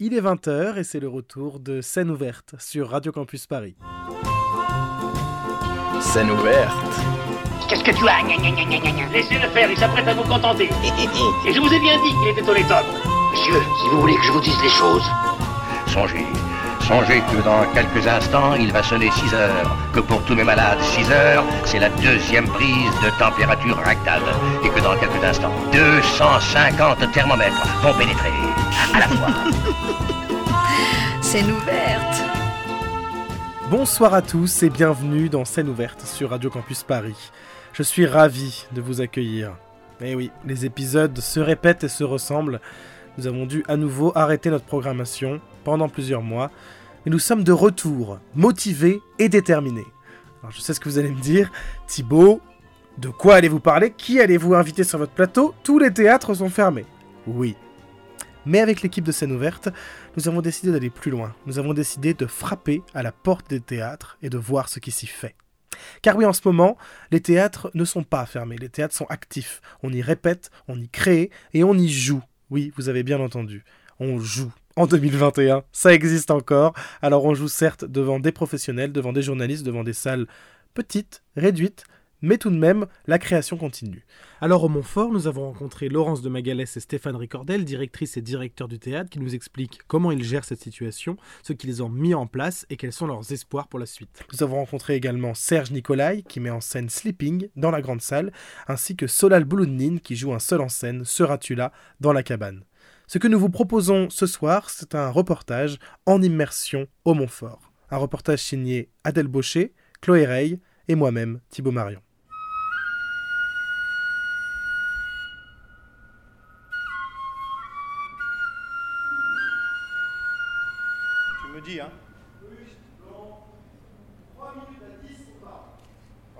Il est 20h et c'est le retour de Scène ouverte sur Radio Campus Paris. Scène ouverte. Qu'est-ce que tu as? Laissez-le faire, il s'apprête à vous contenter. Et je vous ai bien dit qu'il était honnête Monsieur, si vous voulez que je vous dise les choses, songez, songez que dans quelques instants, il va sonner 6 heures. Que pour tous mes malades, 6 heures, c'est la deuxième prise de température rectale. Et que dans quelques instants, 250 thermomètres vont pénétrer à la fois. Scène ouverte. Bonsoir à tous et bienvenue dans Scène ouverte sur Radio Campus Paris. Je suis ravi de vous accueillir. Eh oui, les épisodes se répètent et se ressemblent. Nous avons dû à nouveau arrêter notre programmation pendant plusieurs mois, mais nous sommes de retour, motivés et déterminés. Alors je sais ce que vous allez me dire, Thibaut, de quoi allez-vous parler? Qui allez-vous inviter sur votre plateau? Tous les théâtres sont fermés. Oui. Mais avec l'équipe de scène ouverte, nous avons décidé d'aller plus loin. Nous avons décidé de frapper à la porte des théâtres et de voir ce qui s'y fait. Car oui, en ce moment, les théâtres ne sont pas fermés, les théâtres sont actifs. On y répète, on y crée et on y joue. Oui, vous avez bien entendu, on joue. En 2021, ça existe encore. Alors on joue certes devant des professionnels, devant des journalistes, devant des salles petites, réduites, mais tout de même, la création continue. Alors au Montfort, nous avons rencontré Laurence de Magalès et Stéphane Ricordel, directrice et directeur du théâtre, qui nous expliquent comment ils gèrent cette situation, ce qu'ils ont mis en place et quels sont leurs espoirs pour la suite. Nous avons rencontré également Serge Nicolai, qui met en scène Sleeping dans la grande salle, ainsi que Solal Bouloudnine, qui joue un seul en scène, Seras-tu là, dans la cabane. Ce que nous vous proposons ce soir, c'est un reportage en immersion au Montfort. Un reportage signé Adèle Baucher, Chloé Rey et moi-même, Thibaut Marion. hein?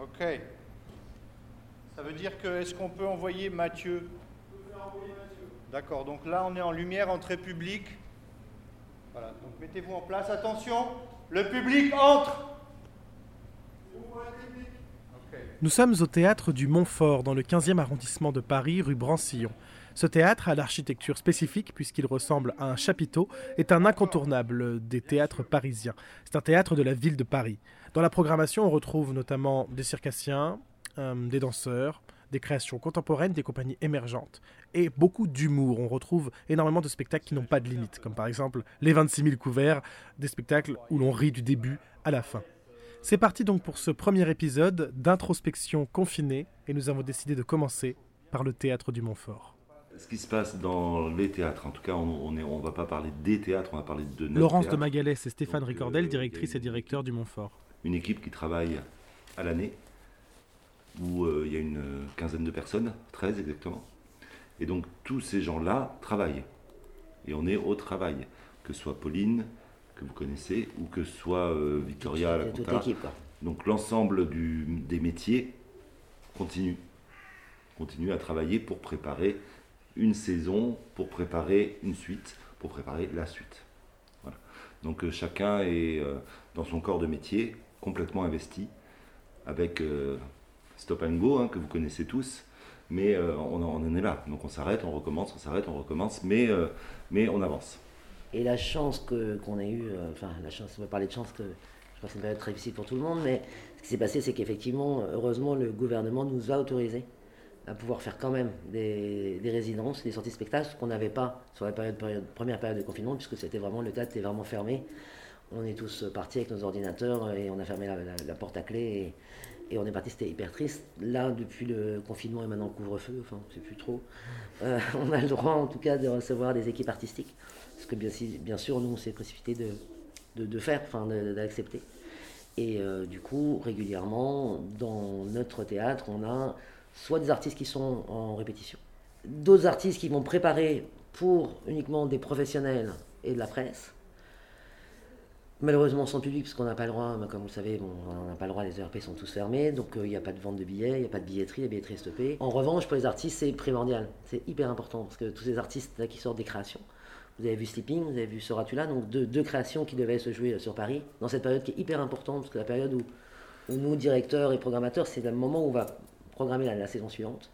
Ok. Ça veut dire que est-ce qu'on peut envoyer Mathieu? D'accord, donc là on est en lumière, entrée publique. Voilà, donc mettez-vous en place. Attention, le public entre Nous sommes au théâtre du Montfort, dans le 15e arrondissement de Paris, rue Brancillon. Ce théâtre, à l'architecture spécifique puisqu'il ressemble à un chapiteau, est un incontournable des théâtres parisiens. C'est un théâtre de la ville de Paris. Dans la programmation, on retrouve notamment des circassiens, euh, des danseurs, des créations contemporaines, des compagnies émergentes et beaucoup d'humour. On retrouve énormément de spectacles qui n'ont pas de limite, comme par exemple les 26 000 couverts, des spectacles où l'on rit du début à la fin. C'est parti donc pour ce premier épisode d'introspection confinée et nous avons décidé de commencer par le théâtre du Montfort ce qui se passe dans les théâtres, en tout cas, on ne on va pas parler des théâtres, on va parler de notre Laurence théâtre. de Magalès et Stéphane Donc, Ricordel, euh, directrice et directeur du Montfort. Une équipe qui travaille à l'année, où euh, il y a une quinzaine de personnes, 13 exactement. Et donc tous ces gens-là travaillent. Et on est au travail. Que ce soit Pauline, que vous connaissez, ou que ce soit euh, Victoria, la compta. Donc l'ensemble des métiers continue. Continue à travailler pour préparer une saison, pour préparer une suite, pour préparer la suite. Voilà. Donc euh, chacun est dans son corps de métier complètement investi avec Stop and Go hein, que vous connaissez tous. Mais euh, on, en- est là. Donc on s'arrête, on recommence, on s'arrête, on recommence, mais, euh, mais on avance. Et la chance que- qu'on a eue, euh, enfin la chance, on va parler de chance, que je crois que c'est une période très difficile pour tout le monde, mais ce qui s'est passé, c'est qu'effectivement, heureusement, le gouvernement nous a autorisé à pouvoir faire quand même des, des résidences, des sorties spectacles, ce qu'on n'avait pas sur la période, première période de confinement, puisque c'était vraiment, le théâtre était vraiment fermé. On est tous partis avec nos ordinateurs et on a fermé la porte à clé et, on est parti, c'était hyper triste. Là, depuis le confinement et maintenant le couvre-feu, enfin, c'est plus trop, euh, on a le droit en tout cas de recevoir des équipes artistiques. Ce que bien, sûr, nous, on s'est précipité de, faire, enfin, d'accepter. Et euh, du coup, régulièrement, dans notre théâtre, on a soit des artistes qui sont en répétition, d'autres artistes qui vont préparer pour uniquement des professionnels et de la presse. Malheureusement sans public, parce qu'on n'a pas le droit, comme vous le savez, on n'a pas le droit, les ERP sont tous fermés, donc euh, il n'y a pas de vente de billets, il n'y a pas de billetterie, la billetterie est stoppée. En revanche, pour les artistes, c'est primordial, c'est hyper important, parce que tous ces artistes là, qui sortent des créations, vous avez vu Sleeping, vous avez vu Soratula, donc deux, créations qui devaient se jouer euh, sur Paris, dans cette période qui est hyper importante, parce que la période où, où nous, directeurs et programmateurs, c'est le moment où on va programmer la, la saison suivante.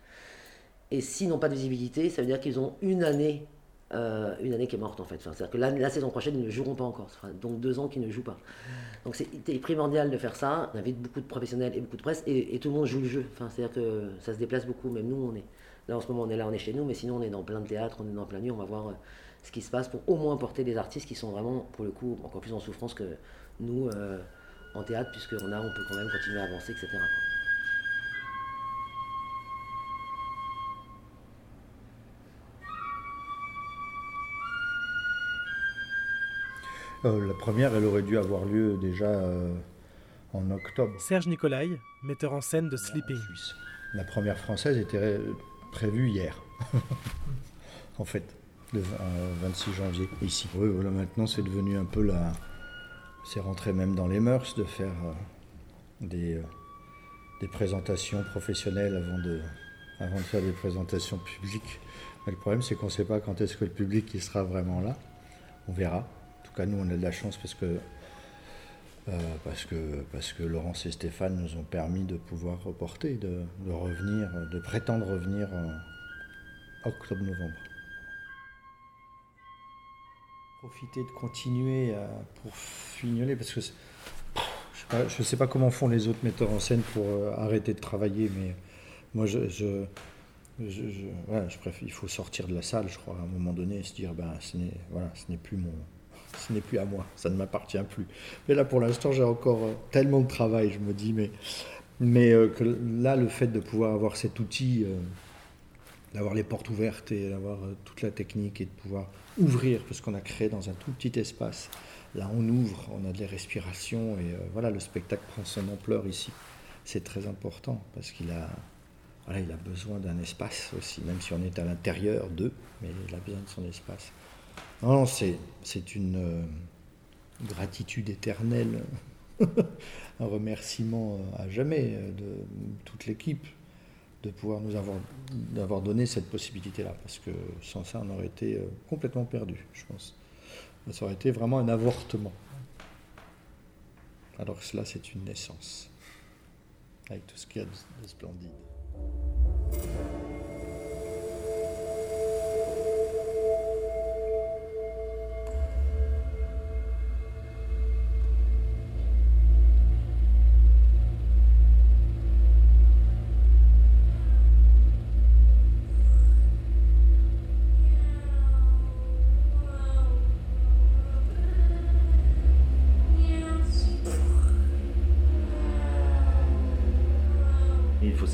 Et s'ils n'ont pas de visibilité, ça veut dire qu'ils ont une année euh, une année qui est morte en fait. C'est-à-dire que la, saison prochaine, ils ne joueront pas encore. Donc deux ans qu'ils ne jouent pas. Donc c'est primordial de faire ça. On invite beaucoup de professionnels et beaucoup de presse et, tout le monde joue le jeu. C'est-à-dire que ça se déplace beaucoup. Même nous, on est là en ce moment, on est là, on est chez nous, mais sinon on est dans plein de théâtres, on est dans plein de lieux. On va voir euh, ce qui se passe pour au moins porter des artistes qui sont vraiment, pour le coup, encore plus en souffrance que nous euh, en théâtre, puisqu'on a, on peut quand même continuer à avancer, etc. Euh, la première, elle aurait dû avoir lieu déjà euh, en octobre. Serge Nicolai, metteur en scène de Sleeping. Suisse. La première française était ré- prévue hier, en fait, le v- euh, 26 janvier, ici. Oui, voilà, maintenant c'est devenu un peu la. C'est rentré même dans les mœurs de faire euh, des, euh, des présentations professionnelles avant de, avant de faire des présentations publiques. Mais le problème, c'est qu'on ne sait pas quand est-ce que le public il sera vraiment là. On verra. Tout cas, nous, on a de la chance parce que euh, parce, que, parce que Laurence et Stéphane nous ont permis de pouvoir reporter, de, revenir, de prétendre revenir en octobre-novembre. Profiter de continuer à, pour fignoler, parce que je je sais pas comment font les autres metteurs en scène pour euh, arrêter de travailler, mais moi, je, je, je, je- préfère, il faut sortir de la salle, je crois, à un moment donné, et se dire, ben, ce n'est voilà, ce n'est plus mon, ce n'est plus à moi, ça ne m'appartient plus. Mais là, pour l'instant, j'ai encore euh, tellement de travail, je me dis, mais, mais euh, que là, le fait de pouvoir avoir cet outil, euh, d'avoir les portes ouvertes et d'avoir toute la technique et de pouvoir ouvrir, parce qu'on a créé dans un tout petit espace, là, on ouvre, on a des respirations et voilà, le spectacle prend son ampleur ici. C'est très important parce qu'il a, voilà, il a besoin d'un espace aussi, même si on est à l'intérieur d'eux, mais il a besoin de son espace. Non, c'est, une euh, gratitude éternelle, un remerciement euh, à jamais euh, de toute l'équipe de pouvoir nous avoir, d'avoir donné cette possibilité-là, parce que sans ça, on aurait été complètement perdu, je pense. Ça aurait été vraiment un avortement. Alors que cela, c'est une naissance, avec tout ce qu'il y a de splendide.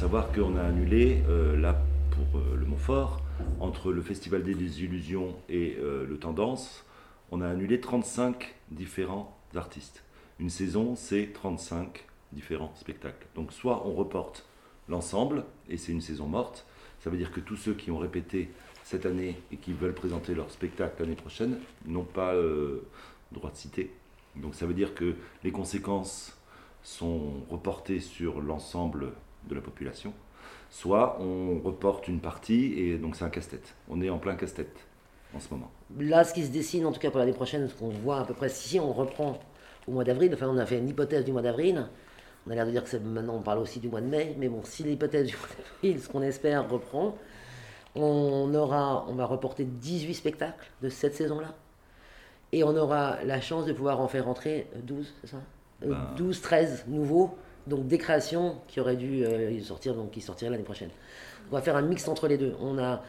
Savoir qu'on a annulé, euh, là pour euh, le Montfort, entre le Festival des Illusions et euh, le Tendance, on a annulé 35 différents artistes. Une saison, c'est 35 différents spectacles. Donc soit on reporte l'ensemble, et c'est une saison morte, ça veut dire que tous ceux qui ont répété cette année et qui veulent présenter leur spectacle l'année prochaine n'ont pas euh, droit de citer. Donc ça veut dire que les conséquences sont reportées sur l'ensemble de la population, soit on reporte une partie et donc c'est un casse-tête. On est en plein casse-tête en ce moment. Là, ce qui se dessine, en tout cas pour l'année prochaine, ce qu'on voit à peu près, si on reprend au mois d'avril, enfin on a fait une hypothèse du mois d'avril, on a l'air de dire que maintenant on parle aussi du mois de mai, mais bon, si l'hypothèse du mois d'avril, ce qu'on espère, reprend, on, aura, on va reporter 18 spectacles de cette saison-là, et on aura la chance de pouvoir en faire rentrer 12, c'est ça? Euh, Ben. 12, 13 nouveaux, donc des créations qui auraient dû euh, sortir, donc qui sortiraient l'année prochaine. On va faire un mix entre les deux. On a,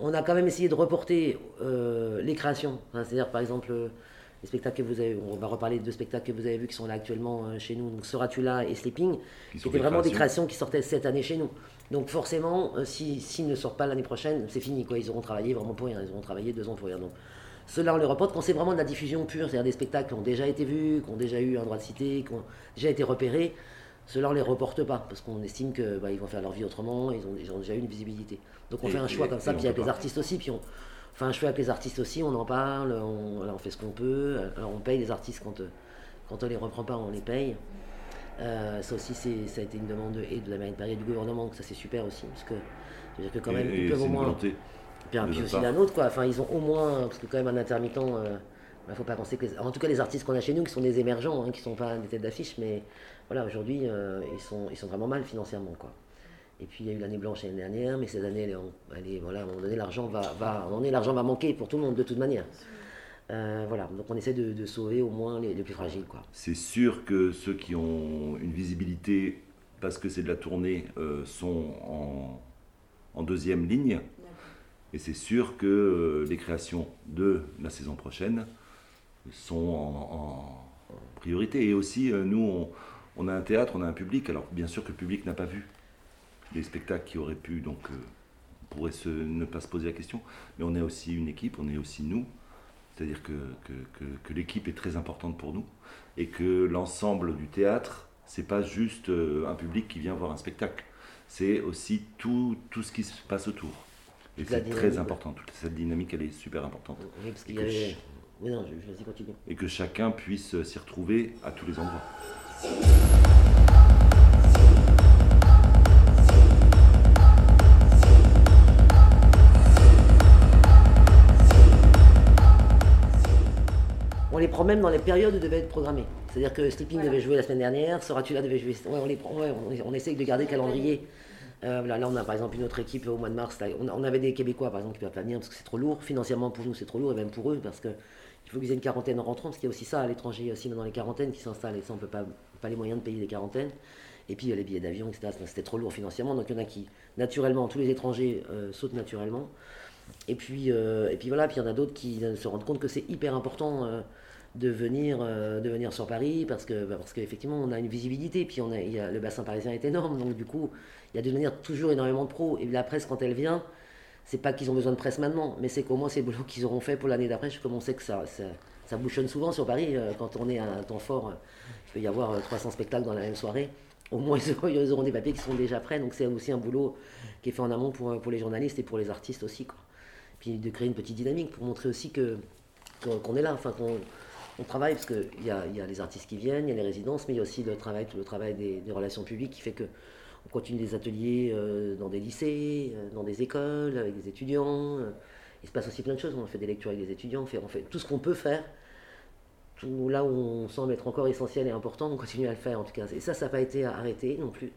on a quand même essayé de reporter euh, les créations. Enfin, C'est-à-dire, par exemple, euh, les spectacles que vous avez, on va reparler de deux spectacles que vous avez vus qui sont là actuellement chez nous, donc Seras-tu là et Sleeping, qui, étaient des vraiment des créations. qui sortaient cette année chez nous. Donc forcément, euh, si- s'ils ne sortent pas l'année prochaine, c'est fini. Quoi. Ils auront travaillé vraiment pour rien. Ils auront travaillé deux ans pour rien. Donc, ceux-là, on les reporte quand c'est vraiment de la diffusion pure, c'est-à-dire des spectacles qui ont déjà été vus, qui ont déjà eu un droit de cité, qui ont déjà été repérés. Ceux-là, on les reporte pas parce qu'on estime que bah, ils vont faire leur vie autrement, ils ont, ils ont déjà eu une visibilité. Donc on Et- fait un choix et- comme ça, puis avec les artistes aussi, puis on fait un choix avec les artistes aussi, on en parle, on, fait ce qu'on peut. Alors on paye les artistes quand, euh, quand on les reprend pas, on les paye. Euh, ça aussi, ça a été une demande et de la mairie de Paris et du gouvernement, donc ça c'est super aussi, parce que c'est-à-dire que quand même, et ils peuvent au moins. volonté. Puis, aussi la nôtre, quoi. Enfin, ils ont au moins, parce que quand même un intermittent, il ne faut pas penser que les- en tout cas les artistes qu'on a chez nous, qui sont des émergents, hein, qui sont pas des têtes d'affiche, mais voilà, aujourd'hui, euh, ils, sont, ils sont vraiment mal financièrement, quoi. Et puis il y a eu l'année blanche l'année dernière, mais cette année, elle est en- elle est- voilà, à un moment donné, l'argent va, va, l'argent va manquer pour tout le monde de toute manière. Euh, voilà, donc on essaie de, de sauver au moins les, les plus fragiles. Quoi. C'est sûr que ceux qui ont une visibilité, parce que c'est de la tournée, euh, sont en, en deuxième ligne. Et c'est sûr que les créations de la saison prochaine sont en, en priorité. Et aussi, nous, on, on a un théâtre, on a un public. Alors, bien sûr que le public n'a pas vu les spectacles qui auraient pu, donc euh, on pourrait se, ne pas se poser la question. Mais on est aussi une équipe, on est aussi nous. C'est-à-dire que, que, que- que l'équipe est très importante pour nous et que l'ensemble du théâtre, c'est pas juste euh, un public qui vient voir un spectacle, c'est aussi tout, tout ce qui se passe autour. Et c'est très important, toute cette dynamique, elle est super importante. Oui, parce qu'il Et y que avait... ch- Oui, non, je, je vas-y, continue. Et que chacun puisse euh, s'y retrouver à tous les endroits. On les prend même dans les périodes où devaient être programmés. C'est-à-dire que Sleeping devait jouer la semaine dernière, Soratula devait jouer. Ouais, on, les prend, ouais, on, on essaye de garder le calendrier. Euh, là, on a par exemple une autre équipe au mois de mars. là, on, on avait des Québécois par exemple qui ne peuvent pas venir parce que c'est trop lourd. Financièrement pour nous, c'est trop lourd et même pour eux parce que il faut qu'ils aient une quarantaine en rentrant. Parce qu'il y a aussi ça à l'étranger, aussi dans les quarantaines qui s'installent et ça, on peut pas, pas les moyens de payer des quarantaines. Et puis il y a les billets d'avion, etc. C'était trop lourd financièrement. Donc il y en a qui, naturellement, tous les étrangers euh, sautent naturellement. Et puis, euh, et puis voilà, puis il y en a d'autres qui se rendent compte que c'est hyper important euh, de, venir, de venir sur Paris bah, parce qu'effectivement on a une visibilité, puis on a, le bassin parisien est énorme, donc du coup il y a de venir toujours énormément de pros. Et la presse quand elle vient, c'est pas qu'ils ont besoin de presse maintenant, mais c'est qu'au moins c'est le boulot qu'ils auront fait pour l'année d'après. Comme on sait que ça, ça, bouchonne souvent sur Paris, euh, quand on est à un temps fort, euh, il peut y avoir euh, 300 spectacles dans la même soirée. Au moins ils auront, des papiers qui sont déjà prêts, donc c'est aussi un boulot qui est fait en amont pour, euh, les journalistes et pour les artistes aussi. Puis de créer une petite dynamique pour montrer aussi qu'on est là, enfin qu'on on travaille parce qu'il y a, y a les artistes qui viennent, il y a les résidences, mais il y a aussi le travail, le travail des relations publiques qui fait que on continue des ateliers euh, dans des lycées, euh, dans des écoles, avec des étudiants. euh. il se passe aussi plein de choses. On fait des lectures avec des étudiants, on fait, on fait tout ce qu'on peut faire. Tout là où on semble être encore essentiel et important, on continue à le faire en tout cas. Et ça, ça n'a pas été arrêté non plus.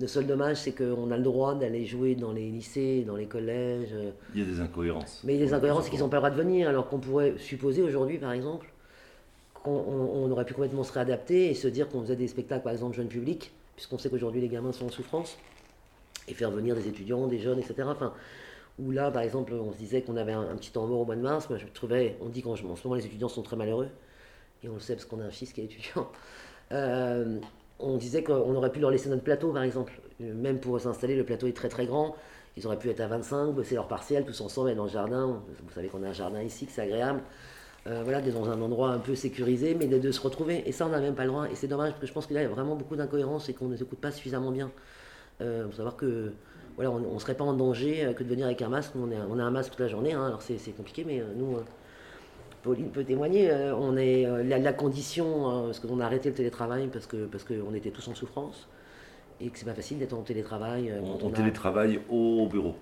Le seul dommage, c'est qu'on a le droit d'aller jouer dans les lycées, dans les collèges. Il y a des incohérences. mais les incohérences, c'est qu'ils n'ont pas le droit de venir, alors qu'on pourrait supposer aujourd'hui, par exemple, qu'on on- on aurait pu complètement se réadapter et se dire qu'on faisait des spectacles, par exemple, jeune public, puisqu'on sait qu'aujourd'hui les gamins sont en souffrance, et faire venir des étudiants, des jeunes, etc. Enfin, où là, par exemple, on se disait qu'on avait un, petit temps mort au mois de mars, moi je trouvais, on dit qu'en en ce moment les étudiants sont très malheureux, et on le sait parce qu'on a un fils qui est étudiant. Euh, on disait qu'on aurait pu leur laisser notre plateau, par exemple. Même pour s'installer, le plateau est très très grand. Ils auraient pu être à 25, bosser leur partiel tous ensemble, être dans le jardin. Vous savez qu'on a un jardin ici, que c'est agréable. Euh, voilà, d'être dans un endroit un peu sécurisé, mais de, de se retrouver. Et ça, on n'a même pas le droit. Et c'est dommage, parce que je pense qu'il y a vraiment beaucoup d'incohérences et qu'on ne les écoute pas suffisamment bien. Euh, faut savoir que voilà, on ne serait pas en danger euh, que de venir avec un masque. On, est- on a un masque toute la journée, hein, alors c'est c'est compliqué, mais nous, Pauline peut témoigner, on est la, la condition, euh, parce qu'on a arrêté le télétravail parce que parce qu'on était tous en souffrance et que c'est pas facile d'être en télétravail. On, on a- télétravaille au bureau.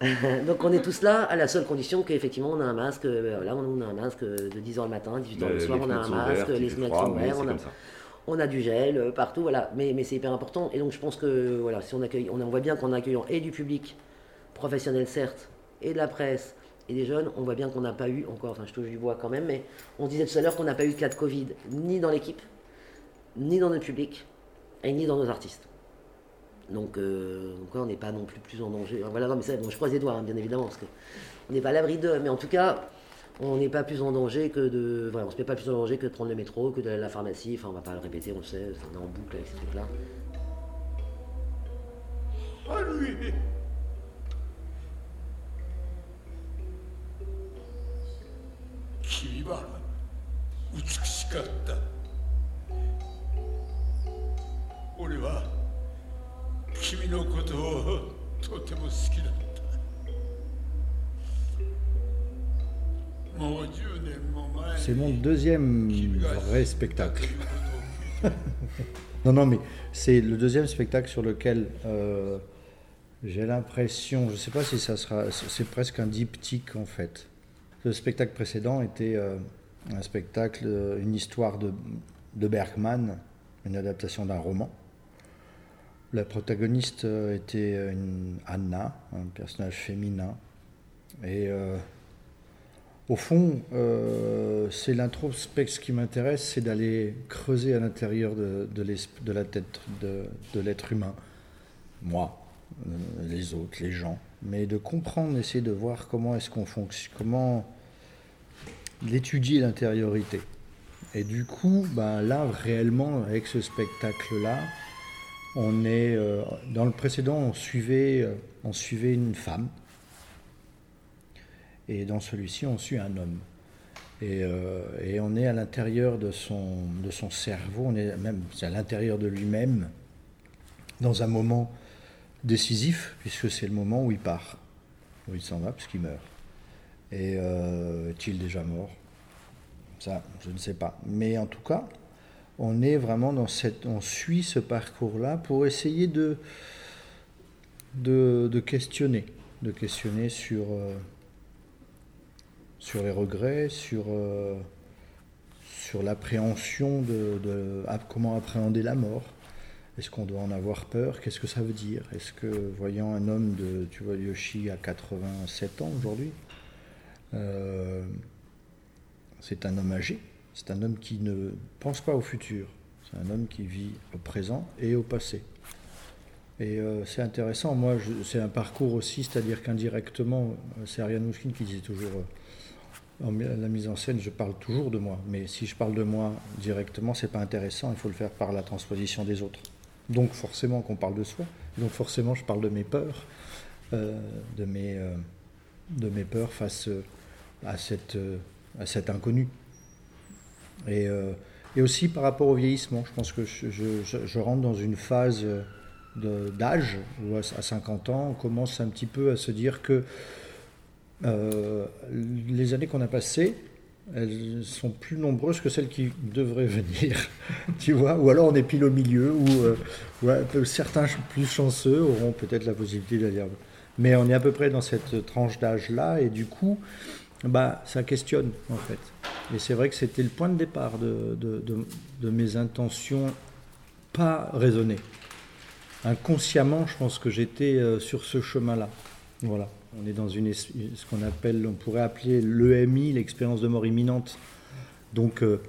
Donc on est tous là à la seule condition qu'effectivement on a un masque. euh, là on a un masque de 10h le matin, 18h le soir, on a un masque, les fenêtres sont ouvertes, on a, on du gel euh, partout, voilà. Mais, mais c'est hyper important. Et donc je pense que voilà, si on accueille, on, on voit bien qu'en accueillant et du public, professionnel certes, et de la presse, et des jeunes, on voit bien qu'on n'a pas eu encore, enfin je touche du bois quand même, mais on disait tout à l'heure qu'on n'a pas eu de cas de Covid, ni dans l'équipe, ni dans notre public, et ni dans nos artistes. Donc, euh, on n'est pas non plus plus en danger. Voilà, non, mais ça, bon, je croise les doigts, hein, bien évidemment, parce qu'on n'est pas à l'abri d'eux. Mais en tout cas, on n'est pas plus en danger que de. Voilà, on se met pas plus en danger que de prendre le métro, que d'aller à la pharmacie. Enfin, on va pas le répéter, on le sait, on est en boucle avec ces trucs-là. Ah, lui Kibara, 君のことをとても好きだったもう10年も前に C'est mon deuxième vrai spectacle. non, non, mais c'est le deuxième spectacle sur lequel euh, j'ai l'impression, je ne sais pas si ça sera, c'est presque un diptyque en fait. Le spectacle précédent était euh, un spectacle, euh, une histoire de, de Bergman, une adaptation d'un roman, La protagoniste euh, était une Anna, un personnage féminin. Et euh, au fond, euh, c'est l'introspection qui m'intéresse, c'est d'aller creuser à l'intérieur de, la tête de, l'être humain. Moi, euh, les autres, les gens. Mais de comprendre, essayer de voir comment est-ce qu'on fonctionne, comment l'étudier l'intériorité. Et du coup, ben là, réellement, avec ce spectacle-là, on est euh, dans le précédent, on suivait, euh, on suivait une femme, et dans celui-ci, on suit un homme. Et, euh, on est à l'intérieur de son, cerveau, on est même à l'intérieur de lui-même, dans un moment décisif, puisque c'est le moment où il part, où il s'en va, puisqu'il meurt. Et est-il déjà mort? Ça, je ne sais pas. Mais en tout cas, on est vraiment dans cette, on suit ce parcours-là pour essayer de, questionner, de questionner sur, euh, les regrets, sur, euh, l'appréhension de, comment appréhender la mort. Est-ce qu'on doit en avoir peur? Qu'est-ce que ça veut dire? Est-ce que, voyant un homme de, tu Yoshi à 87 ans aujourd'hui, euh, c'est un homme âgé, c'est un homme qui ne pense pas au futur, c'est un homme qui vit au présent et au passé. Et euh, c'est intéressant, moi, c'est un parcours aussi, c'est-à-dire qu'indirectement, c'est Ariane Mouskine qui disait toujours, euh, en la mise en scène, je parle toujours de moi, mais si je parle de moi directement, c'est pas intéressant, il faut le faire par la transposition des autres. Donc forcément qu'on parle de soi, donc forcément je parle de mes peurs, euh, de, mes, euh, de mes peurs face à, cette, euh, à cet inconnu. Et, euh, et, aussi par rapport au vieillissement, je pense que je, rentre dans une phase d'âge où à 50 ans on commence un petit peu à se dire que euh, les années qu'on a passées, elles sont plus nombreuses que celles qui devraient venir, tu vois. Ou alors on est pile au milieu, où euh, certains plus chanceux auront peut-être la possibilité d'aller. Mais on est à peu près dans cette tranche d'âge-là, et du coup, bah, ça questionne en fait. Et c'est vrai que c'était le point de départ de, mes intentions pas raisonnées. Inconsciemment, je pense que j'étais euh, sur ce chemin-là. Voilà. On est dans une, ce qu'on appelle, on pourrait appeler l'EMI, l'expérience de mort imminente. Donc, euh,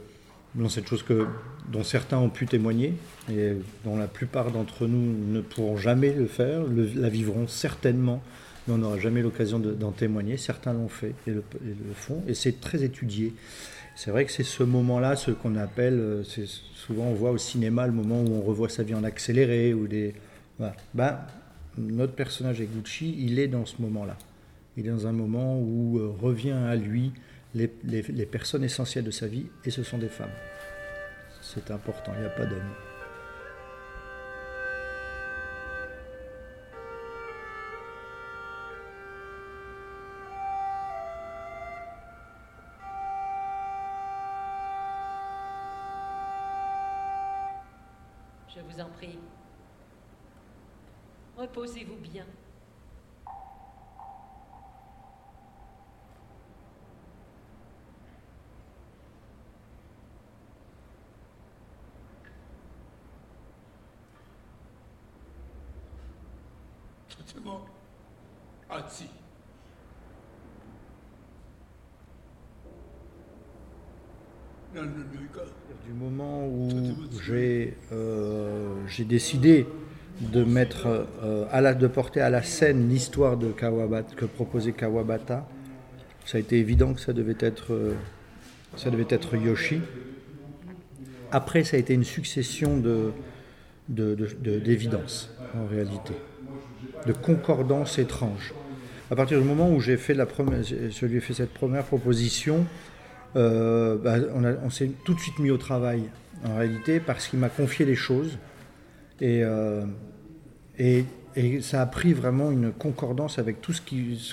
dans cette chose que, dont certains ont pu témoigner et dont la plupart d'entre nous ne pourront jamais le faire, la vivront certainement, on n'aura jamais l'occasion d'en témoigner. Certains l'ont fait et le, font, et c'est très étudié. C'est vrai que c'est ce moment-là, ce qu'on appelle, c'est souvent on voit au cinéma le moment où on revoit sa vie en accéléré ou des, voilà. ben, notre personnage Eguchi, il est dans ce moment-là. Il est dans un moment où euh, revient à lui les, les, les, personnes essentielles de sa vie, et ce sont des femmes. C'est important, il n'y a pas d'hommes. Du moment où j'ai euh, décidé de mettre euh, à la, de porter à la scène l'histoire de Kawabata que proposait Kawabata, ça a été évident que ça devait être euh, ça devait être Yoshi. Après, ça a été une succession de d'évidence en réalité, de concordance étrange. À partir du moment où j'ai fait la première, je lui ai fait cette première proposition, euh, bah, on, s'est tout de suite mis au travail en réalité parce qu'il m'a confié les choses et, euh, ça a pris vraiment une concordance avec tout ce,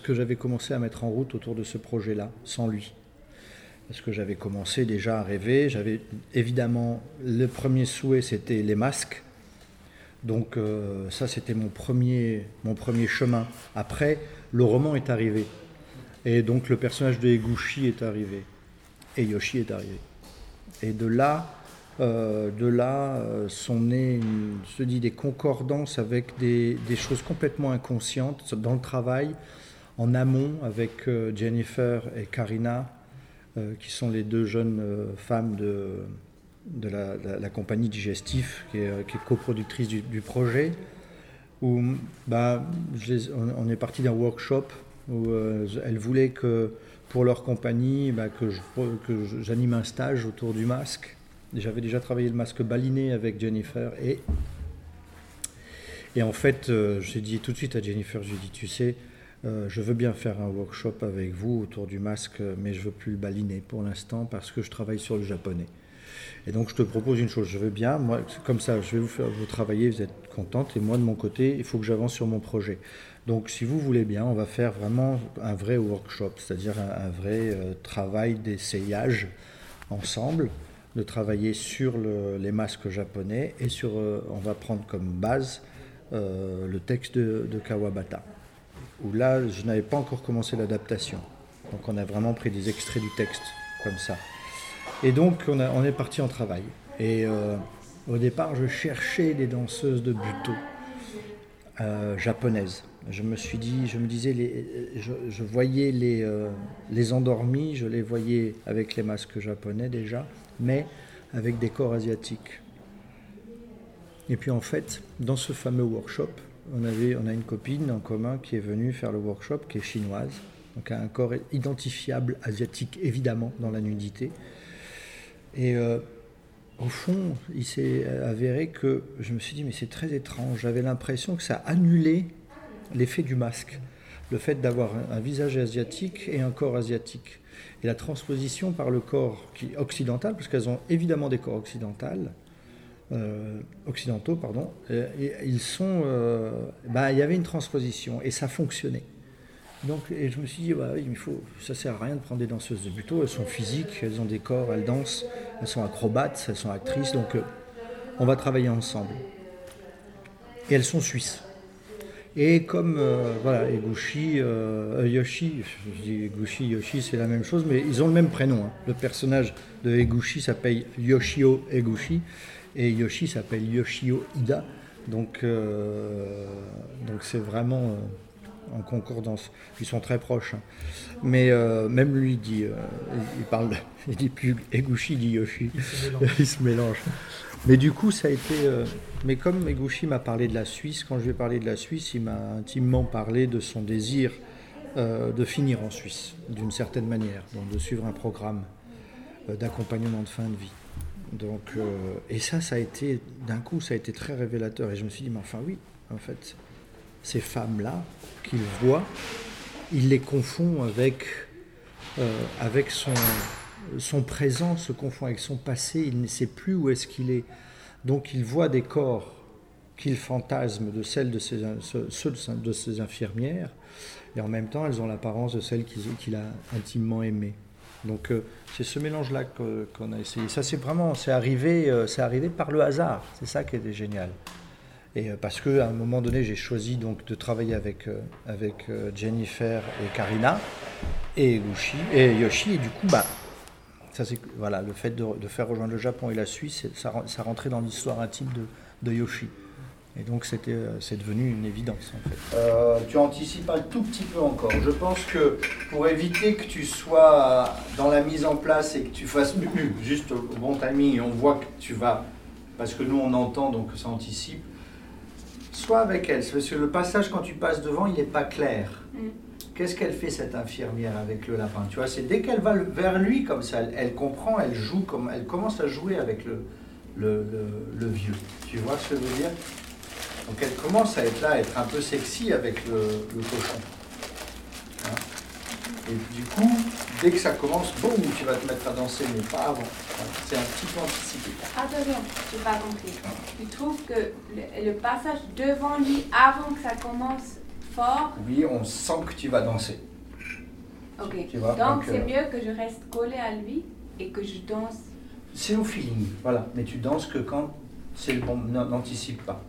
que j'avais commencé à mettre en route autour de ce projet-là, sans lui. Parce que j'avais commencé déjà à rêver, j'avais évidemment le premier souhait c'était les masques. Donc euh, ça c'était mon premier, mon premier chemin. Après, le roman est arrivé. Et donc le personnage de Eguchi est arrivé. Et Yoshi est arrivé. Et de là, Euh, de là euh, sont nées, une- te dis, des concordances avec des, choses complètement inconscientes dans le travail, en amont avec euh, Jennifer et Karina, qui sont les deux jeunes femmes de, de la, compagnie Digestif, qui est, coproductrice du, projet. Où, bah, on, on est parti d'un workshop où elles voulaient que pour leur compagnie, bah, que j'anime un stage autour du masque. J'avais déjà travaillé le masque baliné avec Jennifer et, et en fait, euh, j'ai dit tout de suite à Jennifer, je lui ai dit, tu sais, euh, je veux bien faire un workshop avec vous autour du masque, mais je veux plus le baliner pour l'instant parce que je travaille sur le japonais. Et donc je te propose une chose, je veux bien, moi, comme ça, je vais vous faire vous travailler, vous êtes contente, et moi de mon côté, il faut que j'avance sur mon projet. Donc si vous voulez bien, on va faire vraiment un vrai workshop, c'est-à-dire un, vrai euh, travail d'essayage ensemble, de travailler sur le- les masques japonais, et sur, euh, on va prendre comme base euh, le texte de Kawabata, où là, je n'avais pas encore commencé l'adaptation. Donc on a vraiment pris des extraits du texte, comme ça. Et donc, on, est parti en travail. Et euh, au départ, je cherchais des danseuses de buto euh, japonaises. Je me suis dit, je me disais, je voyais les, euh, les endormis, je les voyais avec les masques japonais déjà, mais avec des corps asiatiques. Et puis en fait, dans ce fameux workshop, on, avait, on a une copine en commun qui est venue faire le workshop, qui est chinoise, donc a un corps identifiable asiatique évidemment dans la nudité. Et euh, au fond, il s'est avéré que je me suis dit, mais c'est très étrange. J'avais l'impression que ça annulait l'effet du masque, le fait d'avoir un, visage asiatique et un corps asiatique. Et la transposition par le corps qui, occidental, parce qu'elles ont évidemment des corps occidentaux, euh, occidentaux, pardon, ils sont, euh, bah, il y avait une transposition et ça fonctionnait. Donc, et je me suis dit, bah oui, il faut, ça sert à rien de prendre des danseuses de buto, elles sont physiques, elles ont des corps, elles dansent, elles sont acrobates, elles sont actrices, donc euh, on va travailler ensemble. Et elles sont suisses. Et comme, euh, voilà, Eguchi, euh, euh, Yoshi, je dis Eguchi, Yoshi, c'est la même chose, mais ils ont le même prénom. hein. Le personnage de Eguchi s'appelle Yoshio Eguchi, et Yoshi s'appelle Yoshio Ida. Donc, donc c'est vraiment en concordance. Ils sont très proches. hein. Mais euh, même lui, il dit, euh, il parle, il dit plus Eguchi, il dit Yoshi. Il se mélange. Mais du coup, ça a été. euh, mais comme Eguchi m'a parlé de la Suisse, quand je lui ai parlé de la Suisse, il m'a intimement parlé de son désir euh, de finir en Suisse, d'une certaine manière, donc de suivre un programme d'accompagnement de fin de vie. Donc, et ça, ça a été, d'un coup, ça a été très révélateur. Et je me suis dit, mais enfin, oui, en fait, ces femmes-là, qu'il voit, il les confond avec, euh, avec son, son présent, se confond avec son passé, il ne sait plus où est-ce qu'il est. Donc, il voit des corps qu'il fantasme de celles de ses, de- infirmières, et en même temps, elles ont l'apparence de celles qu'il a intimement aimées. Donc euh, c'est ce mélange-là qu'on a essayé. Ça c'est vraiment, c'est arrivé, euh, arrivé par le hasard. C'est ça qui était génial. Et euh, parce que à un moment donné, j'ai choisi donc de travailler avec euh, euh, Jennifer et Karina et et Yoshi. Et du coup, bah voilà le fait de, faire rejoindre le Japon et la Suisse, ça, ren- ça rentrait dans l'histoire intime de, Yoshi. Et donc c'était, c'est devenu une évidence en fait. Tu anticipes un tout petit peu encore. Je pense que pour éviter que tu sois dans la mise en place et que tu fasses juste au bon timing et on voit que tu vas, parce que nous on entend donc ça anticipe, sois avec elle. Parce que le passage quand tu passes devant il n'est pas clair. Qu'est-ce qu'elle fait cette infirmière avec le lapin? Tu vois, c'est dès qu'elle va vers lui comme ça, elle, elle comprend, elle joue comme, elle commence à jouer avec le, le, le- le vieux. Tu vois ce que je veux dire? Donc elle commence à être là, à être un peu sexy avec le, le cochon. Et du coup, dès que ça commence, boum, tu vas te mettre à danser, mais pas avant. C'est un petit peu anticipé. Attention, j'ai pas compris. Tu trouves que le, le passage devant lui, avant que ça commence fort, Oui, on sent que tu vas danser. ok. Tu vois, donc c'est euh, mieux que je reste collée à lui et que je danse. C'est au feeling, voilà. Mais tu danses que quand c'est le bon, n'anticipe pas.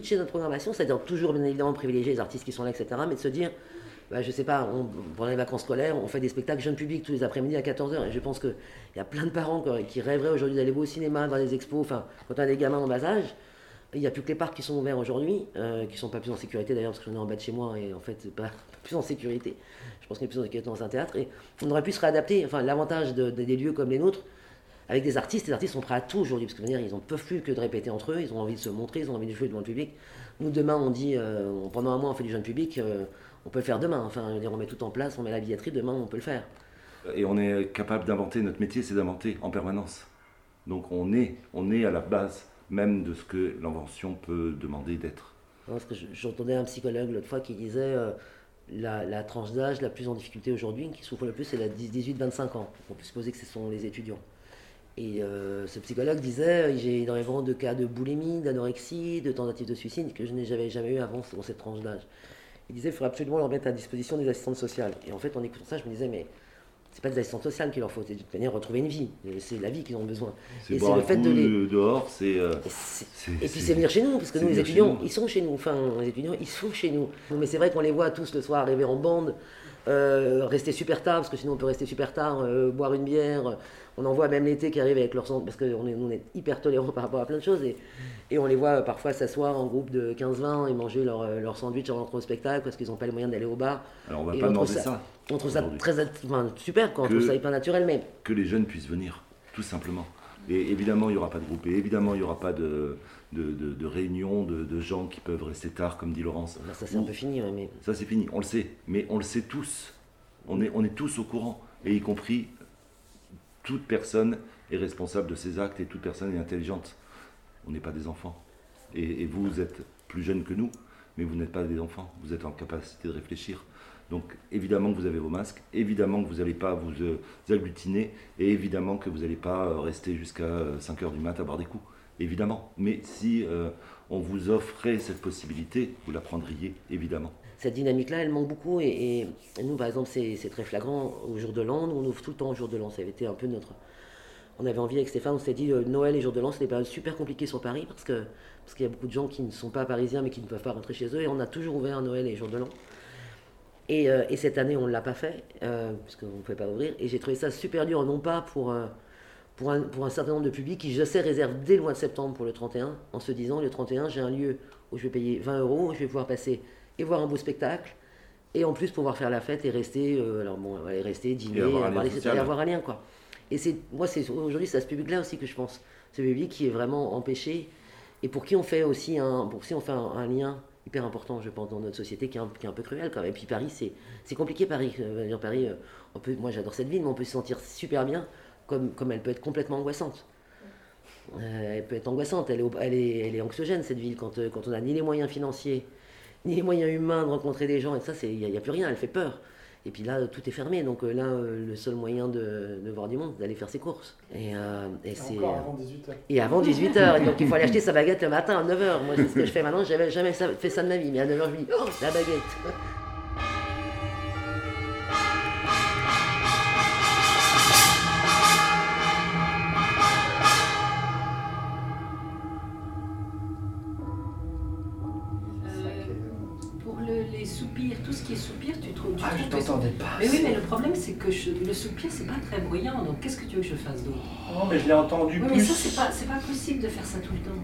Switcher notre programmation, c'est-à-dire toujours bien évidemment privilégier les artistes qui sont là, etc., mais de se dire, bah, je sais pas, on, pendant les vacances scolaires, on fait des spectacles jeunes publics tous les après-midi à 14h. Et je pense qu'il y a plein de parents qui- rêveraient aujourd'hui d'aller au cinéma, dans les expos, enfin, quand on a des gamins en bas âge. Il n'y a plus que les parcs qui sont ouverts aujourd'hui, euh, qui sont pas plus en sécurité d'ailleurs, parce que j'en ai en bas de chez moi et en fait, pas, plus en sécurité. Je pense qu'on est plus en sécurité dans un théâtre. Et on aurait pu se réadapter. Enfin, l'avantage de- des lieux comme les nôtres, avec des artistes, les artistes sont prêts à tout aujourd'hui, parce que dire, ils n'en peuvent plus que de répéter entre eux, ils ont envie de se montrer, ils ont envie de jouer devant le public. Nous, demain, on dit, euh, pendant un mois, on fait du jeune public, euh, on peut le faire demain. Enfin, on met tout en place, on met la billetterie, demain, on peut le faire. Et on est capable d'inventer, notre métier c'est d'inventer en permanence. Donc on est, on est à la base même de ce que l'invention peut demander d'être. Parce que j'entendais un psychologue l'autre fois qui disait euh, la, la tranche d'âge la plus en difficulté aujourd'hui, qui souffre le plus, c'est la 18-25 ans. On peut supposer que ce sont les étudiants. Et euh, ce psychologue disait euh, j'ai énormément de cas de boulimie, d'anorexie, de tentatives de suicide que je n'ai jamais, jamais eu avant dans cette tranche d'âge. Il disait il faudrait absolument leur mettre à disposition des assistantes sociales. Et en fait, en écoutant ça, je me disais mais c'est pas des assistantes sociales qu'il leur faut, c'est de manière retrouver une vie. Et C'est la vie qu'ils ont besoin. C'est Et boire le fait de les. dehors, c'est... euh, Et c'est- c'est- et puis c'est- c'est venir chez nous, parce que c'est nous, les étudiants, ils sont chez nous. Enfin, les étudiants, ils sont chez nous. Mais c'est vrai qu'on les voit tous le soir arriver en bande, euh, rester super tard, parce que sinon on peut rester super tard, euh, boire une bière. On en voit même l'été qui arrive avec leur sang, parce qu'on est, on est hyper tolérants par rapport à plein de choses. Et, et on les voit euh, parfois s'asseoir en groupe de 15-20 et manger leur, euh, leur sandwich en rentrant au spectacle, parce qu'ils n'ont pas les moyens d'aller au bar. Alors on va Et pas demander ça- ça. On trouve ça très enfin, super, on trouve ça hyper naturel, mais que les jeunes puissent venir, tout simplement. Et évidemment, il n'y aura pas de groupe, et évidemment, il n'y aura pas de, de, de, de réunion de, de gens qui peuvent rester tard, comme dit Laurence. là, ça c'est un peu fini. ouais, mais... Ça, c'est fini, on le sait, mais on le sait tous. On est, on est tous au courant, et y compris toute personne est responsable de ses actes et toute personne est intelligente. On n'est pas des enfants. Et, vous, êtes plus jeunes que nous, mais vous n'êtes pas des enfants. Vous êtes en capacité de réfléchir. Donc évidemment que vous avez vos masques, évidemment que vous n'allez pas vous euh, agglutiner, et évidemment que vous n'allez pas euh, rester jusqu'à 5h du mat à boire des coups. Évidemment. Mais si euh, on vous offrait cette possibilité, vous la prendriez, évidemment. Cette dynamique-là, elle manque beaucoup. Et, nous, par exemple, c'est très flagrant au jour de l'an. Nous, on ouvre tout le temps au jour de l'an. Ça avait été un peu notre. On avait envie avec Stéphane, on s'était dit euh, Noël et jour de l'an, c'est des périodes super compliquées sur Paris parce que parce qu'il y a beaucoup de gens qui ne sont pas parisiens mais qui ne peuvent pas rentrer chez eux. Et on a toujours ouvert Noël et jour de l'an. Et, euh, et cette année, on ne l'a pas fait, euh, puisqu'on ne pouvait pas ouvrir. Et j'ai trouvé ça super dur, non pas pour, euh, pour, un, pour un certain nombre de publics qui, je sais, réservent dès le mois de septembre pour le 31, en se disant, le 31, j'ai un lieu où je vais payer 20 euros, où je vais pouvoir passer et voir un beau spectacle, et en plus pouvoir faire la fête et rester, euh, alors bon, ouais, rester, dîner, avoir un lien social. c'est-à-dire avoir un lien, quoi. Et c'est, moi, c'est aujourd'hui, c'est à ce public-là aussi que je pense. Ce public qui est vraiment empêché, et pour qui on fait aussi un, pour qui on fait un, un lien hyper important, je pense, dans notre société, qui est un, qui est un peu cruel quand même. Et puis Paris, c'est, c'est compliqué, Paris. Euh, Paris, euh, on peut, moi j'adore cette ville, mais on peut se sentir super bien, comme, comme elle peut être complètement angoissante. Euh, elle peut être angoissante, elle est, elle est, elle est anxiogène cette ville, quand, euh, quand on n'a ni les moyens financiers, ni les moyens humains de rencontrer des gens, et ça, il n'y a, plus rien, elle fait peur. Et puis là, tout est fermé, donc euh, là, euh, le seul moyen de, de voir du monde, c'est d'aller faire ses courses. Et, euh, et c'est, Encore avant 18h. et avant 18h, donc il faut aller acheter sa baguette le matin à 9h. Moi, c'est ce que je fais maintenant, j'avais jamais fait ça de ma vie, mais à 9h, je me dis, oh, la baguette. Que je- le soupir, c'est pas très bruyant. Donc, qu'est-ce que tu veux que je fasse d'autre? Non, mais je l'ai entendu Oui, plus. mais ça, c'est pas, c'est pas possible de faire ça tout le temps.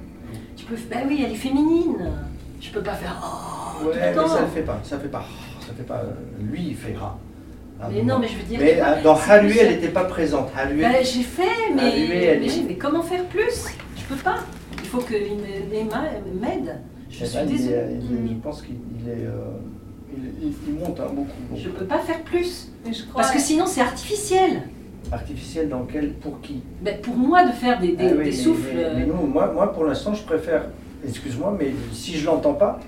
Tu peux. Bah oui, elle est féminine. Je peux pas faire. Oh, tout le mais temps. ça le fait pas. Ça fait pas. Ça fait pas. Lui, il fait gras. Ah, Mais bon. non, mais je veux dire. Mais vois, euh, dans Halué, elle n'était pas présente. Halué. Bah, j'ai fait, mais, Halué, elle mais, comment faire plus? Je peux pas. Il faut que m'aide. Je suis ben, je pense qu'il il est. euh, il, il- il monte hein, beaucoup. beaucoup. Je peux pas faire plus. Mais je crois. Parce que sinon, c'est artificiel. Artificiel dans quel Pour qui? Ben, pour moi, de faire des, des, Ah oui, des mais- souffles. Mais, mais nous, moi, moi, pour l'instant, je préfère. Excuse-moi, mais si je l'entends pas,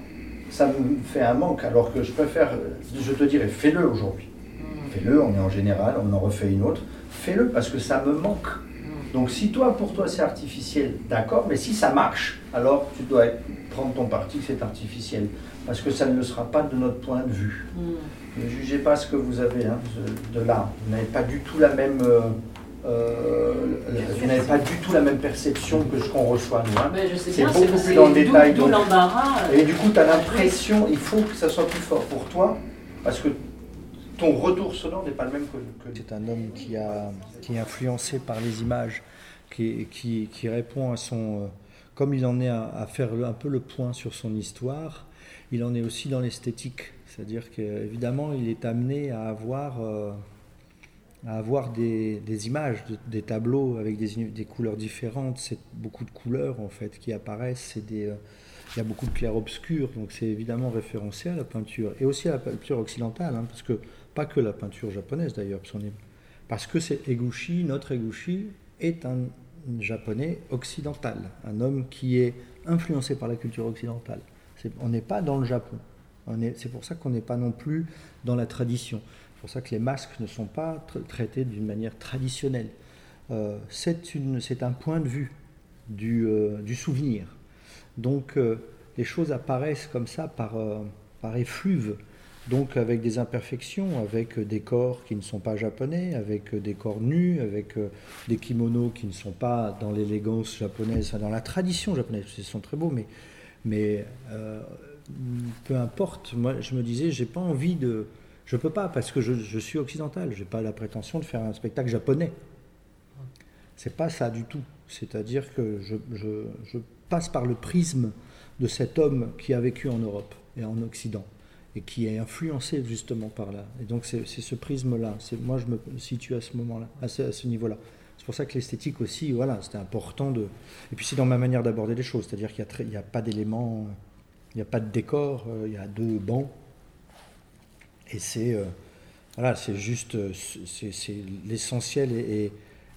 ça me fait un manque. Alors que je préfère. Je te dirais, fais-le aujourd'hui. Hmm. Fais-le, on est en général, on en refait une autre. Fais-le parce que ça me manque. Hmm. Donc si toi, pour toi, c'est artificiel, d'accord, mais si ça marche, alors tu dois prendre ton parti que c'est artificiel. Parce que ça ne le sera pas de notre point de vue. Hmm. Ne jugez pas ce que vous avez hein, de- de là. Vous n'avez pas du tout la même, euh, euh, vous n'avez pas du tout la même perception que ce qu'on reçoit nous. hein. Sais C'est beaucoup c'est- plus dans le détail. donc- l'embarras. Et du coup, tu as l'impression, il faut que ça soit plus fort pour toi, parce que ton retour sonore n'est pas le même que. que... C'est un homme qui, a, qui est influencé par les images, qui, qui, qui répond à son. euh, Comme il en est à, à faire un peu le point sur son histoire, il en est aussi dans l'esthétique. C'est-à-dire qu'évidemment, il est amené à avoir. euh, à avoir des, images, de- des tableaux avec des, couleurs différentes. C'est beaucoup de couleurs en fait qui apparaissent. Euh, il y a beaucoup de clair-obscur, donc c'est évidemment référencé à la peinture et aussi à la peinture occidentale, hein, parce que pas que la peinture japonaise d'ailleurs, parce, parce que c'est Eguchi, notre Eguchi est un japonais occidental, un homme qui est influencé par la culture occidentale. On n'est pas dans le Japon. On est- C'est pour ça qu'on n'est pas non plus dans la tradition. C'est pour ça que les masques ne sont pas tra- traités d'une manière traditionnelle. Euh, c'est un point de vue du, euh, souvenir. Donc euh, les choses apparaissent comme ça par, par effluve, donc avec des imperfections, avec des corps qui ne sont pas japonais, avec des corps nus, avec des kimonos qui ne sont pas dans l'élégance japonaise, dans la tradition japonaise. Ils sont très beaux, mais, mais euh, peu importe. Moi, je me disais, j'ai pas envie de. Je peux pas parce que je, suis occidental. J'ai pas la prétention de faire un spectacle japonais. C'est pas ça du tout. C'est-à-dire que je, passe par le prisme de cet homme qui a vécu en Europe et en Occident et qui est influencé justement par là. Et donc c'est ce prisme-là. Moi, je me situe à ce moment-là, à ce niveau-là. C'est pour ça que l'esthétique aussi, voilà, c'était important de. Et puis c'est dans ma manière d'aborder les choses, c'est-à-dire qu'il n'y a, pas d'éléments, euh, il n'y a pas de décor, euh, il y a deux bancs. Et c'est euh, voilà, c'est juste, c'est l'essentiel et,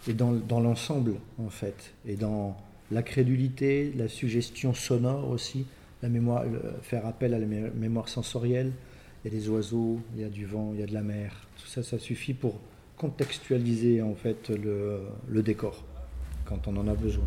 et- dans, dans l'ensemble en fait, et dans la crédulité, la suggestion sonore aussi, la mémoire, faire appel à la mé- mémoire sensorielle. Il y a des oiseaux, il y a du vent, il y a de la mer. Tout ça, ça suffit pour contextualiser en fait le, décor quand on en a besoin.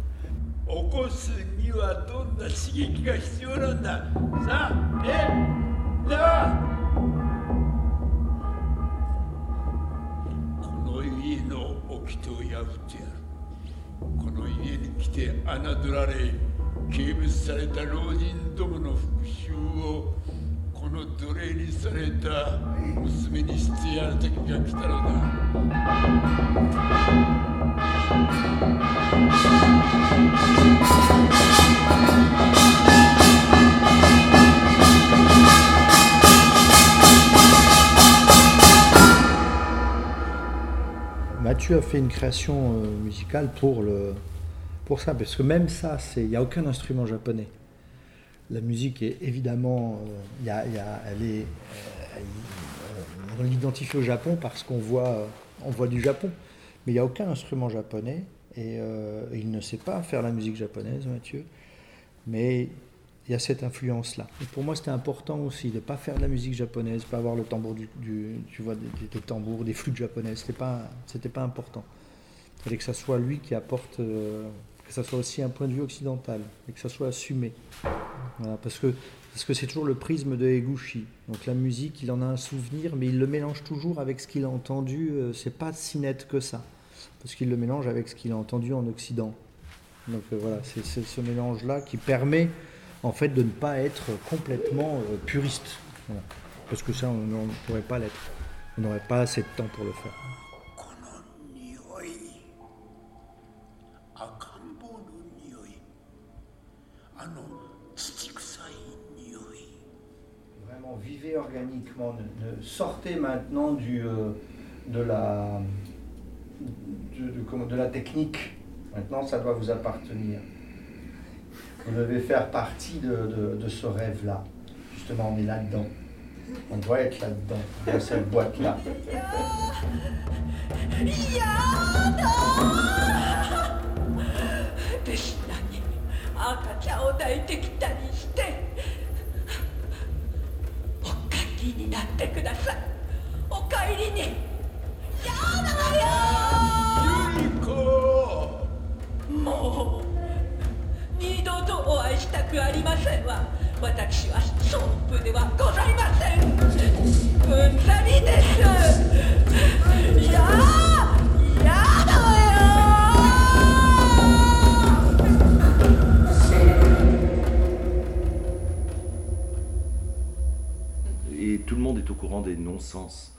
Mathieu a fait une création euh, musicale pour, le, pour ça, parce que même ça, il n'y a aucun instrument japonais. La musique est évidemment, euh, y a- elle est, euh, euh, on l'identifie au Japon parce qu'on voit, on voit du Japon, mais il n'y a aucun instrument japonais et il ne sait pas faire la musique japonaise, Mathieu, mais il y a cette influence-là. Pour moi, c'était important aussi de ne pas faire de la musique japonaise, pas avoir le tambour du, tu vois, des, tambours, des flûtes japonaises. C'était pas, c'était pas important. Il fallait que ça soit lui qui apporte, que ça soit aussi un point de vue occidental et que ça soit assumé. Parce que parce que c'est toujours le prisme de Eguchi. Donc la musique, il en a un souvenir, mais il le mélange toujours avec ce qu'il a entendu. euh, c'est pas si net que ça, parce qu'il le mélange avec ce qu'il a entendu en Occident. Donc euh, voilà, c'est ce mélange-là qui permet en fait de ne pas être complètement euh, puriste. Parce que ça, on ne pourrait pas l'être. On n'aurait pas assez de temps pour le faire. Vivez organiquement. Sortez maintenant du, euh, de, la, de, la technique. Maintenant, ça doit vous appartenir. Vous devez faire partie de, de- de ce rêve-là. Justement, on est là-dedans. On doit être là-dedans, dans cette boîte-là. りになってください。お帰りに。やだよ。もう二度とお会いしたくありませんわ。私はソープではございません。うんざりです。ややだ tout le monde est au courant des non-sens.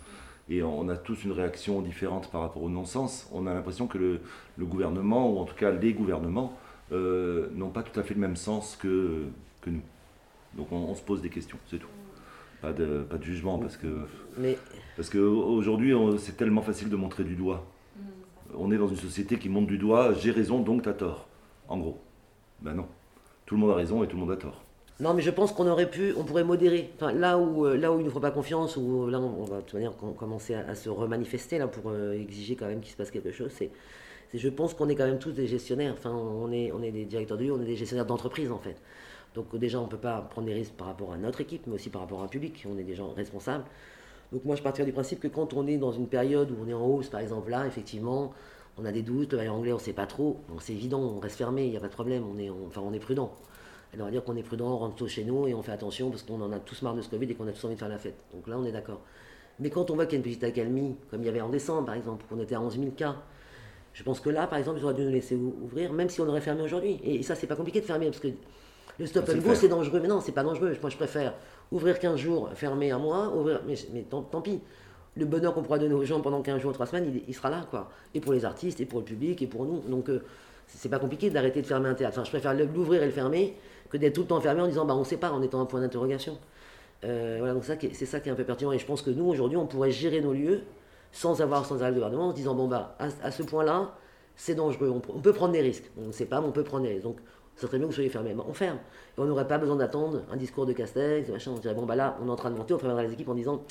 Et on a tous une réaction différente par rapport au non-sens. On a l'impression que le, le gouvernement, ou en tout cas les gouvernements, euh, n'ont pas tout à fait le même sens que, que nous. Donc on, on se pose des questions, c'est tout. Pas de, pas de jugement, parce que Mais parce qu'aujourd'hui, c'est tellement facile de montrer du doigt. On est dans une société qui montre du doigt, j'ai raison, donc t'as tort. En gros. Ben non. Tout le monde a raison et tout le monde a tort. Non, mais je pense qu'on aurait pu, on pourrait modérer. Là où, euh, là où ils ne font pas confiance, où là on, va de toute manière com- commencer à, se remanifester là pour euh, exiger quand même qu'il se passe quelque chose, c'est, je pense qu'on est quand même tous des gestionnaires. Enfin, on est, on est des directeurs de lieu, on est des gestionnaires d'entreprise en fait. Donc déjà, on peut pas prendre des risques par rapport à notre équipe, mais aussi par rapport à un public. On est des gens responsables. Donc moi, je partirais du principe que quand on est dans une période où on est en hausse, par exemple là, effectivement, on a des doutes, le anglais, on ne sait pas trop. Bon, c'est évident, on reste fermé, il n'y a pas de problème, on est, enfin, on est prudent. On va dire qu'on est prudent, on rentre tôt chez nous et on fait attention parce qu'on en a tous marre de ce Covid et qu'on a tous envie de faire la fête. Donc là, on est d'accord. Mais quand on voit qu'il y a une petite accalmie, comme il y avait en décembre, par exemple, qu'on était à 11 000 cas, je pense que là, par exemple, ils auraient dû nous laisser ou- ouvrir, même si on aurait fermé aujourd'hui. Et ça, c'est pas compliqué de fermer parce que le stop sait and go, c'est dangereux. Mais non, c'est pas dangereux. Moi, je préfère ouvrir 15 jours, fermer un mois, ouvrir. Mais, mais tant, tant pis. Le bonheur qu'on pourra donner aux gens pendant 15 jours, 3 semaines, il, il sera là, quoi. Et pour les artistes, et pour le public, et pour nous. Donc, euh, c'est pas compliqué d'arrêter de fermer un théâtre. Enfin, je préfère l'ouvrir et le fermer que d'être tout le temps fermé en disant, bah, on sait pas, en étant un point d'interrogation. Euh, voilà, donc c'est ça qui est un peu pertinent. Et je pense que nous, aujourd'hui, on pourrait gérer nos lieux sans avoir sans arrêt le gouvernement en se disant, bon, bah, à, ce point-là, c'est dangereux. On, peut prendre des risques. On ne sait pas, mais on peut prendre des risques. Donc, ça serait mieux que vous soyez fermés. Bah, on ferme. Et on n'aurait pas besoin d'attendre un discours de Castex, machin. On dirait, bon, bah là, on est en train de monter, on préviendra les équipes en disant,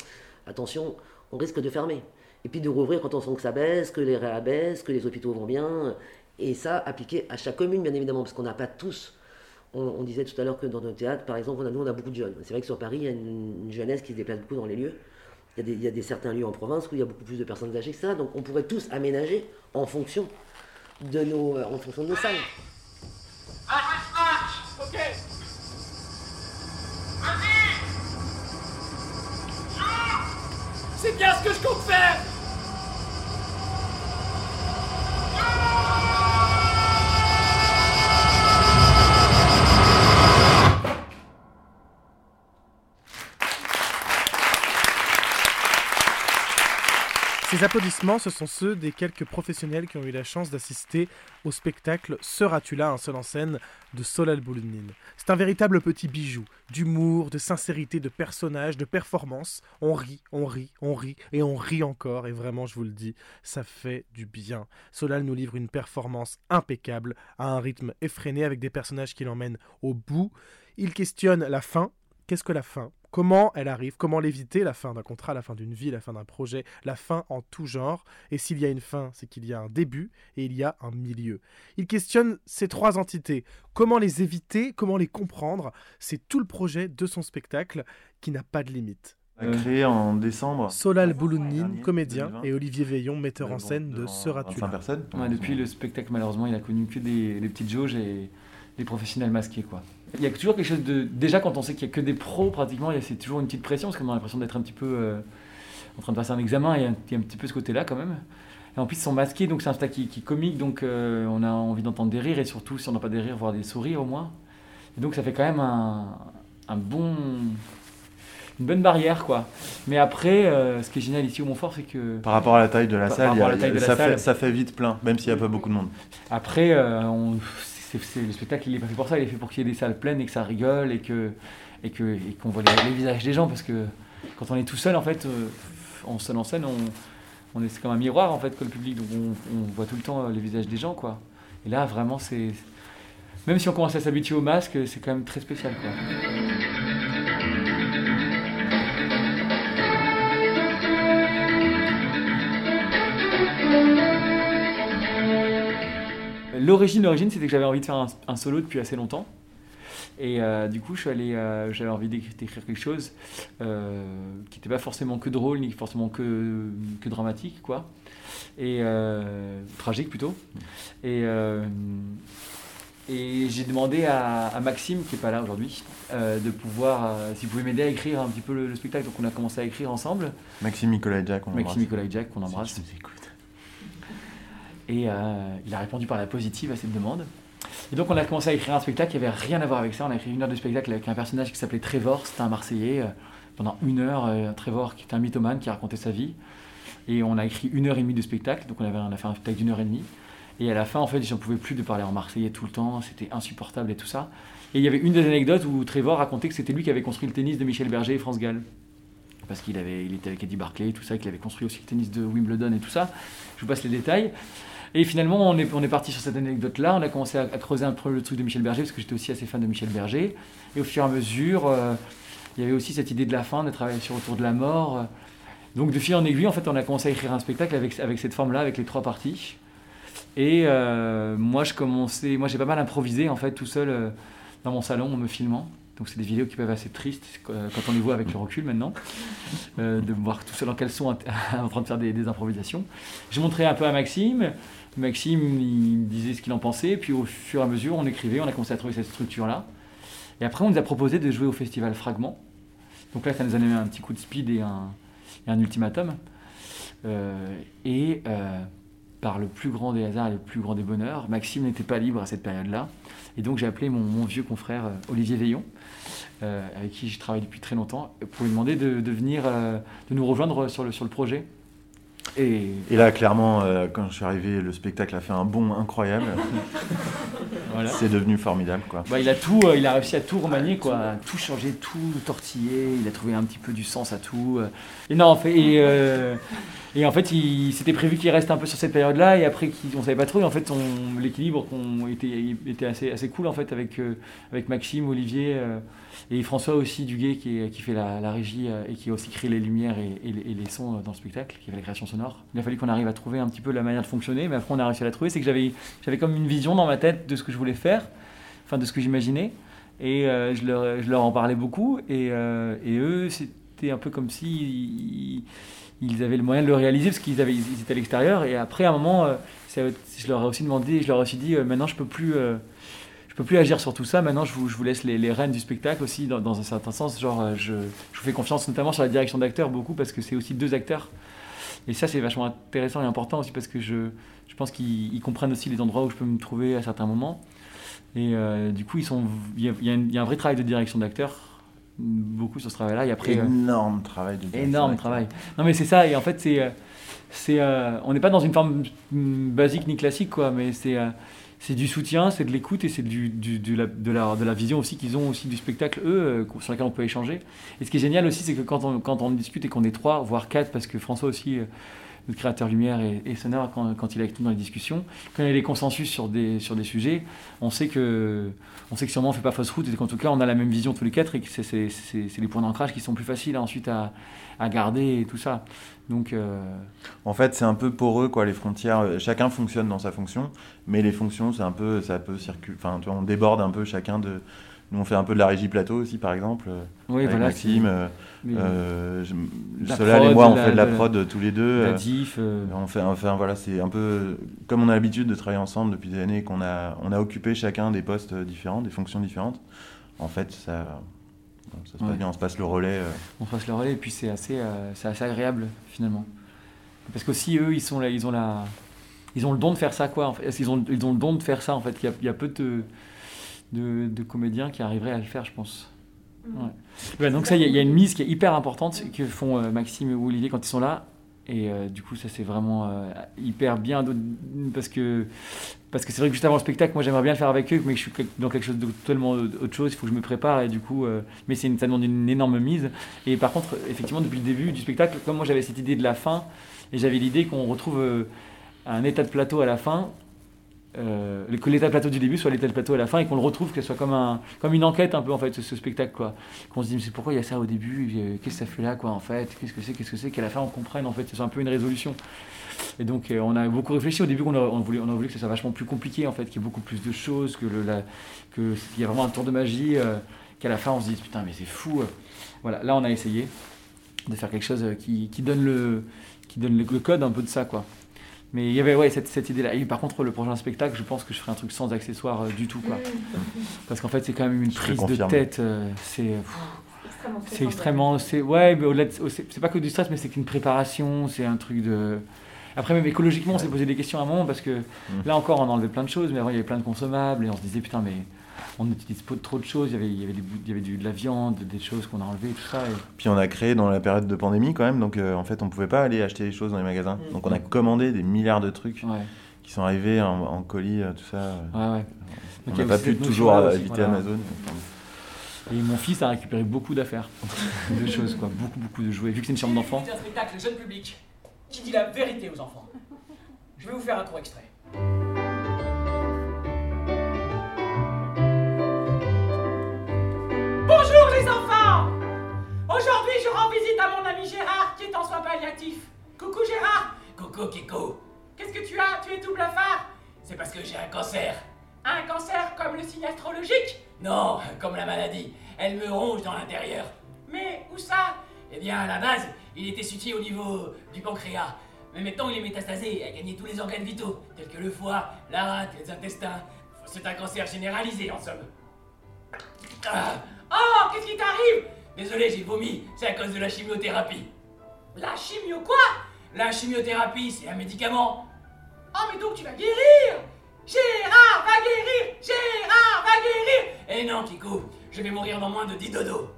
attention, on risque de fermer. Et puis de rouvrir quand on sent que ça baisse, que les réa baissent, que les hôpitaux vont bien. Et ça, appliqué à chaque commune, bien évidemment, parce qu'on n'a pas tous. On, disait tout à l'heure que dans nos théâtres, par exemple, on a, nous, on a beaucoup de jeunes. C'est vrai que sur Paris, il y a une, une jeunesse qui se déplace beaucoup dans les lieux. Il y, a des, certains lieux en province où il y a beaucoup plus de personnes âgées que ça. Donc on pourrait tous aménager en fonction de nos, euh, en fonction de nos salles. C'est bien ce que je compte faire Ces applaudissements, ce sont ceux des quelques professionnels qui ont eu la chance d'assister au spectacle Seras-tu là, un seul en scène de Solal Boulounine. C'est un véritable petit bijou d'humour, de sincérité, de personnages, de performance. On rit, on rit, on rit et on rit encore. Et vraiment, je vous le dis, ça fait du bien. Solal nous livre une performance impeccable, à un rythme effréné, avec des personnages qui l'emmènent au bout. Il questionne la fin. Qu'est-ce que la fin? Comment elle arrive Comment l'éviter La fin d'un contrat, la fin d'une vie, la fin d'un projet, la fin en tout genre? Et s'il y a une fin, c'est qu'il y a un début et il y a un milieu. Il questionne ces trois entités. Comment les éviter Comment les comprendre? C'est tout le projet de son spectacle qui n'a pas de limite. A créé en décembre. Solal Boulounine, comédien, 2020. et Olivier Veillon, metteur en scène de devant Seras-tu 25 là personnes. Ouais, depuis le spectacle, malheureusement, il a connu que des, des petites jauges et des professionnels masqués. Quoi. Il y a toujours quelque chose de. Déjà, quand on sait qu'il n'y a que des pros, pratiquement, c'est toujours une petite pression parce qu'on a l'impression d'être un petit peu euh, en train de passer un examen et il y a un, il y a un petit peu ce côté-là quand même. Et en plus, ils sont masqués, donc c'est un spectacle qui, qui est comique, donc euh, on a envie d'entendre des rires et surtout, si on n'a pas des rires, voir des sourires au moins. Et donc, ça fait quand même un, un bon. Une bonne barrière, quoi. Mais après, euh, ce qui est génial ici au Montfort, c'est que. Par rapport à la taille de la salle, ça, fait, ça fait vite plein, même s'il n'y a pas beaucoup de monde. Après, on- c'est, le spectacle, il est pas fait pour ça, il est fait pour qu'il y ait des salles pleines et que ça rigole et, que, et, que, et qu'on voit les, visages des gens parce que quand on est tout seul, en fait, euh, en seul en scène, on est c'est comme un miroir en fait que le public, donc on, on voit tout le temps euh, les visages des gens, quoi. Et là, vraiment, c'est. Même si on commence à s'habituer au masque, c'est quand même très spécial, quoi. L'origine, l'origine, c'était que j'avais envie de faire un, un solo depuis assez longtemps. Et euh, du coup, je suis allé, euh, j'avais envie d'écrire quelque chose euh, qui n'était pas forcément que drôle, ni forcément que, que dramatique, quoi. Et tragique plutôt. Et, et j'ai demandé à, à Maxime, qui n'est pas là aujourd'hui, de pouvoir, s'il pouvait m'aider à écrire un petit peu le, le spectacle. Donc on a commencé à écrire ensemble. Maxime Nicolas Jack, on Maxime embrasse. Nicolas Jack, qu'on embrasse. Si. Et euh, il a répondu par la positive à cette demande. Et donc on a commencé à écrire un spectacle qui avait rien à voir avec ça. On a écrit une heure de spectacle avec un personnage qui s'appelait Trevor, c'était un Marseillais, euh, pendant une heure, euh, Trevor, qui était un mythomane, qui racontait sa vie. Et on a écrit une heure et demie de spectacle, donc on, avait, on a fait un spectacle d'une heure et demie. Et à la fin, en fait, j'en pouvais plus de parler en marseillais tout le temps, c'était insupportable et tout ça. Et il y avait une des anecdotes où Trevor racontait que c'était lui qui avait construit le tennis de Michel Berger et France Gall. Parce qu'il il était avec Eddie Barclay et tout ça, qu'il avait construit aussi le tennis de Wimbledon et tout ça. Je vous passe les détails. Et finalement, on est, on est parti sur cette anecdote-là. On a commencé à, creuser un peu le truc de Michel Berger, parce que j'étais aussi assez fan de Michel Berger. Et au fur et à mesure, euh, il y avait aussi cette idée de la fin, de travailler sur Autour de la mort. Donc de fil en aiguille, en fait, on a commencé à écrire un spectacle avec, avec cette forme-là, avec les trois parties. Et euh, moi, je commençais, moi j'ai pas mal improvisé en fait tout seul euh, dans mon salon en me filmant. Donc c'est des vidéos qui peuvent être assez tristes euh, quand on les voit avec le recul maintenant, euh, de voir tout seul en caleçon en train de faire des, improvisations. Je montrais un peu à Maxime. Maxime, il disait ce qu'il en pensait. Puis au fur et à mesure, on écrivait, on a commencé à trouver cette structure-là. Et après, on nous a proposé de jouer au festival Fragment. Donc là, ça nous a donné un petit coup de speed et un, ultimatum. Euh, et par le plus grand des hasards et le plus grand des bonheurs, Maxime n'était pas libre à cette période-là. Et donc j'ai appelé mon, vieux confrère euh, Olivier Veillon, euh, avec qui je travaille depuis très longtemps, pour lui demander de, de venir, euh, de nous rejoindre sur le, sur le projet. Et, Et là, clairement, euh, quand je suis arrivé, le spectacle a fait un bond incroyable. Voilà. C'est devenu formidable, quoi. Bah, il, a tout, euh, il a réussi à tout remanier, quoi, à tout changer, tout tortiller. Il a trouvé un petit peu du sens à tout. euh. Et non, en fait, et, euh, et en fait, il s'était prévu qu'il reste un peu sur cette période-là. Et après, on savait pas trop. Et en fait, l'équilibre était, était assez, assez cool en fait avec avec Maxime, Olivier et François aussi Duguay qui, est- qui fait la, régie euh, et qui a aussi créé les lumières et, les, sons euh, dans le spectacle, qui fait la création sonore. Il a fallu qu'on arrive à trouver un petit peu la manière de fonctionner, mais après on a réussi à la trouver. C'est que j'avais j'avais comme une vision dans ma tête de ce que je voulais faire, enfin de ce que j'imaginais. Et euh, je, leur, je leur en parlais beaucoup. Et, euh, eux, c'était un peu comme si ils, avaient le moyen de le réaliser parce qu'ils avaient, ils étaient à l'extérieur. Et après, à un moment, euh, je leur ai aussi demandé, je leur ai aussi dit, euh, maintenant je peux plus. euh, je peux plus agir sur tout ça. Maintenant, je vous, je vous laisse les, les rênes du spectacle aussi, dans, dans un certain sens. Genre, euh, je, je vous fais confiance notamment sur la direction d'acteur beaucoup parce que c'est aussi deux acteurs. Et ça, c'est vachement intéressant et important aussi parce que je, je pense qu'ils ils comprennent aussi les endroits où je peux me trouver à certains moments. Et euh, du coup, il y, a, y y un vrai travail de direction d'acteur, beaucoup sur ce travail-là. Et après, euh, Énorme travail de direction énorme travail. Non, mais c'est ça. Et en fait, c'est, c'est, euh, on n'est pas dans une forme basique ni classique, quoi. Mais c'est, c'est du soutien, c'est de l'écoute et c'est de la vision aussi qu'ils ont aussi du spectacle, eux, euh, sur laquelle on peut échanger. Et ce qui est génial aussi, c'est que quand on, quand on discute et qu'on est trois, voire quatre, parce que François aussi, euh, notre créateur lumière et, et quand, il est avec nous dans les discussions, quand il y a des consensus sur des, sur des sujets, on sait que, on sait que sûrement on fait pas fausse route et qu'en tout cas on a la même vision tous les quatre et que c'est, les points d'ancrage qui sont plus faciles ensuite à, à garder et tout ça. Donc, euh, En fait, c'est un peu poreux, quoi, les frontières. Chacun fonctionne dans sa fonction, mais les fonctions, c'est un peu, ça peut circuler. Enfin, on déborde un peu chacun de. Nous, on fait un peu de la régie plateau aussi, par exemple. euh, Oui, avec voilà, Maxime. euh, euh, Solal et moi, on la- fait de la de la- prod tous les deux. la euh, diff. On fait, enfin, voilà, c'est un peu. Comme on a l'habitude de travailler ensemble depuis des années, qu'on a, on a occupé chacun des postes différents, des fonctions différentes. En fait, ça, ça se passe Ouais. bien, on se passe le relais. on passe le relais et puis c'est assez, c'est assez agréable finalement. Parce qu'aussi eux, ils sont là, ils ont la, ils ont le don de faire ça quoi. En fait. Ils ont, ils ont le don de faire ça en fait. Il y a, il y a peu de, de, de comédiens qui arriveraient à le faire, je pense. Ouais. Ouais, donc ça, il y, a- il y a une mise qui est hyper importante que font euh, Maxime et Olivier quand ils sont là. Et euh, du coup, ça c'est vraiment euh, hyper bien parce que parce que c'est vrai que juste avant le spectacle, moi j'aimerais bien le faire avec eux, mais je suis dans quelque chose de totalement autre chose. Il faut que je me prépare et du coup, mais c'est ça demande une énorme mise. Et par contre, effectivement, depuis le début du spectacle, comme moi j'avais cette idée de la fin et j'avais l'idée qu'on retrouve un état de plateau à la fin. Euh, que l'état plateau du début soit l'état plateau à la fin et qu'on le retrouve, que ce soit comme, un, comme une enquête un peu en fait ce, spectacle quoi. Qu'on se dit mais pourquoi il y a ça au début, euh, qu'est-ce que ça fait là quoi en fait, qu'est-ce que c'est, qu'est-ce que c'est, qu'à la fin on comprenne en fait, c'est un peu une résolution. Et donc euh, on a beaucoup réfléchi au début, on a, on, on a voulu que ça soit vachement plus compliqué en fait, qu'il y ait beaucoup plus de choses, que le, qu'il y a vraiment un tour de magie, qu'à la fin on se dise putain mais c'est fou. Voilà, là on a essayé de faire quelque chose qui, donne le qui donne le code un peu de ça quoi. Mais il y avait ouais, cette, cette idée-là. Et par contre, le prochain spectacle, je pense que je ferai un truc sans accessoires euh, du tout. Quoi. Parce qu'en fait, c'est quand même une Je prise de tête. euh, c'est Extrêmement c'est stressant, extrêmement. C'est ouais, mais c'est c'est pas que du stress, mais c'est qu'une préparation. C'est un truc de. Après, même écologiquement, on s'est posé des questions à un moment parce que là encore, on enlevait plein de choses, mais avant, il y avait plein de consommables et on se disait putain, mais on utilise pas trop de choses. Il y avait, il y avait, bouts- il y avait du, de la viande, des choses qu'on a enlevées, tout ça. et- Puis on a créé dans la période de pandémie quand même, donc euh, en fait on pouvait pas aller acheter les choses dans les magasins. Mm. Donc on a commandé des milliards de trucs Ouais. qui sont arrivés en, en colis, euh, tout ça. Ouais, ouais. On n'a a pas pu toujours éviter voilà. Amazon. Et mon fils a récupéré beaucoup d'affaires, de choses, quoi. Beaucoup, beaucoup de jouets. Vu que c'est une chambre d'enfant. C'est un spectacle jeune public qui dit la vérité aux enfants. Je vais vous faire un court extrait. Je rends visite à mon ami Gérard qui est en soins palliatifs. Coucou Gérard Coucou Kiko Qu'est-ce que tu as? Tu es tout blafard C'est parce que j'ai un cancer. Un cancer comme le signe astrologique? Non, comme la maladie. Elle me ronge dans l'intérieur. Mais où ça? Eh bien, à la base, il était situé au niveau du pancréas. Mais maintenant, il est métastasé et a gagné tous les organes vitaux, tels que le foie, la rate, les intestins. C'est un cancer généralisé, en somme. Ah. Oh, qu'est-ce qui t'arrive? Désolé, j'ai vomi, c'est à cause de la chimiothérapie. La chimio quoi? La chimiothérapie, c'est un médicament. Oh, mais donc tu vas guérir? Gérard va guérir Gérard va guérir Eh non, Kiko, je vais mourir dans moins de 10 dodo.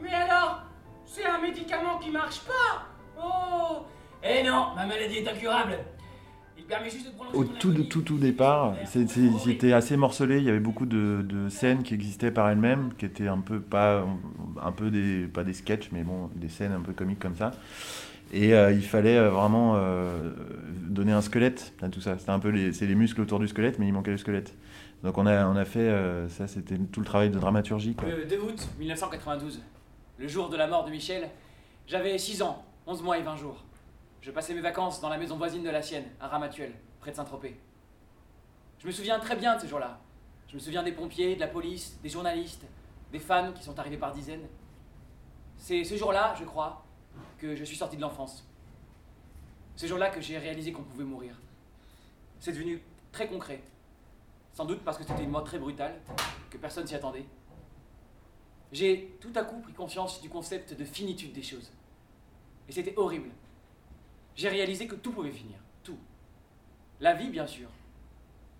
Mais alors, c'est un médicament qui marche pas? Oh Eh non, ma maladie est incurable. Au tout, tout, tout départ, c'est- c'était assez morcelé. Il y avait beaucoup de, de scènes qui existaient par elles-mêmes, qui étaient un peu pas, un peu des, pas des sketchs, mais bon, des scènes un peu comiques comme ça. Et euh, il fallait euh, vraiment euh, donner un squelette à tout ça. C'était un peu les, c'est les muscles autour du squelette, mais il manquait le squelette. Donc on a, on a fait euh, ça, c'était tout le travail de dramaturgie. Quoi. Le 2 août 1992, le jour de la mort de Michel, j'avais 6 ans, 11 mois et 20 jours. Je passais mes vacances dans la maison voisine de la sienne, à Ramatuel, près de Saint-Tropez. Je me souviens très bien de ce jour-là. Je me souviens des pompiers, de la police, des journalistes, des fans qui sont arrivés par dizaines. C'est ce jour-là, je crois, que je suis sorti de l'enfance. Ce jour-là que j'ai réalisé qu'on pouvait mourir. C'est devenu très concret. Sans doute parce que c'était une mort très brutale, que personne s'y attendait. J'ai tout à coup pris conscience du concept de finitude des choses. Et c'était horrible. J'ai réalisé que tout pouvait finir. Tout. La vie, bien sûr.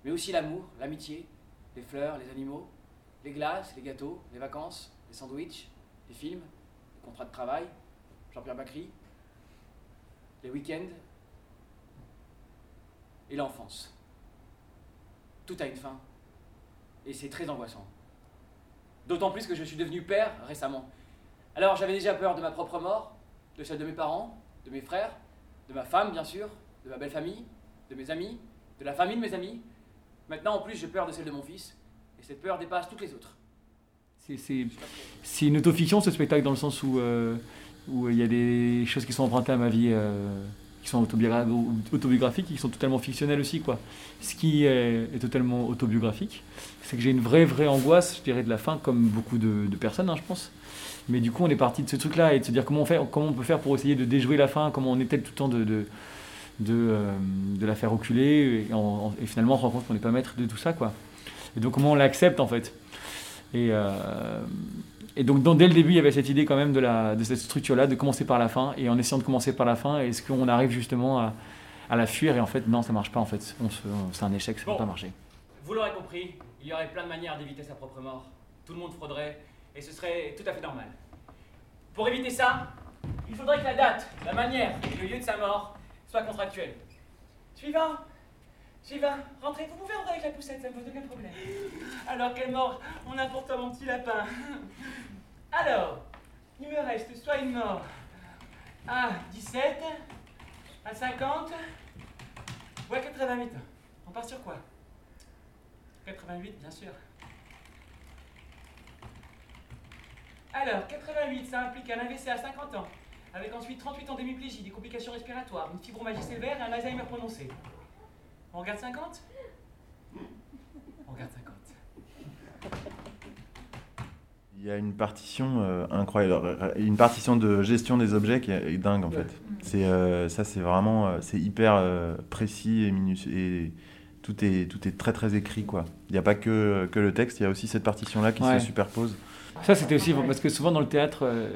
Mais aussi l'amour, l'amitié, les fleurs, les animaux, les glaces, les gâteaux, les vacances, les sandwichs, les films, les contrats de travail, Jean-Pierre Bacry, les week-ends et l'enfance. Tout a une fin. Et c'est très angoissant. D'autant plus que je suis devenu père récemment. Alors j'avais déjà peur de ma propre mort, de celle de mes parents, de mes frères, de ma femme bien sûr, de ma belle famille, de mes amis, de la famille de mes amis. Maintenant en plus j'ai peur de celle de mon fils. Et cette peur dépasse toutes les autres. C'est- une autofiction ce spectacle dans le sens où euh, où il y a des choses qui sont empruntées à ma vie, euh, qui sont autobiogra- autobiographiques, qui sont totalement fictionnelles aussi. Ce qui est, totalement autobiographique, c'est que j'ai une vraie vraie angoisse, je dirais de la fin, comme beaucoup de, de personnes, hein, je pense. Mais du coup, on est parti de ce truc-là et de se dire comment on fait, comment on peut faire pour essayer de déjouer la fin, comment on était tout le temps de de, de, euh, de la faire reculer et, en- en- et finalement on se rend compte qu'on n'est pas maître de tout ça quoi. Et donc comment on l'accepte en fait. Et, euh, et donc dans- dès le début, il y avait cette idée quand même de, la, de cette structure-là, de commencer par la fin. Et en essayant de commencer par la fin, est-ce qu'on arrive justement à, à la fuir? Et en fait, non, ça marche pas en fait. C'est un échec, ça ne Bon. peut pas marcher. Vous l'aurez compris, il y aurait plein de manières d'éviter sa propre mort. Tout le monde frauderait, et ce serait tout à fait normal. Pour éviter ça, il faudrait que la date, la manière et le lieu de sa mort soient contractuels. Suivant Suivant, rentrez, vous pouvez rentrer avec la poussette, ça ne pose aucun problème. Alors, quelle mort On a pour toi mon petit lapin. Alors, il me reste soit une mort à 17, à 50, ou à 88. On part sur quoi? 88, bien sûr. Alors, 88, ça implique un AVC à 50 ans, avec ensuite 38 ans d'hémiplégie, des complications respiratoires, une fibromagie sévère et un Alzheimer prononcé. On regarde 50 On regarde 50. Il y a une partition euh, incroyable, une partition de gestion des objets qui est, est dingue en fait. C'est euh, ça, c'est vraiment, euh, c'est hyper euh, précis et minutieux et tout est tout est très très écrit quoi. Il n'y a pas que que le texte, il y a aussi cette partition là qui Ouais. se superpose. Ça, c'était aussi parce que souvent dans le théâtre, euh,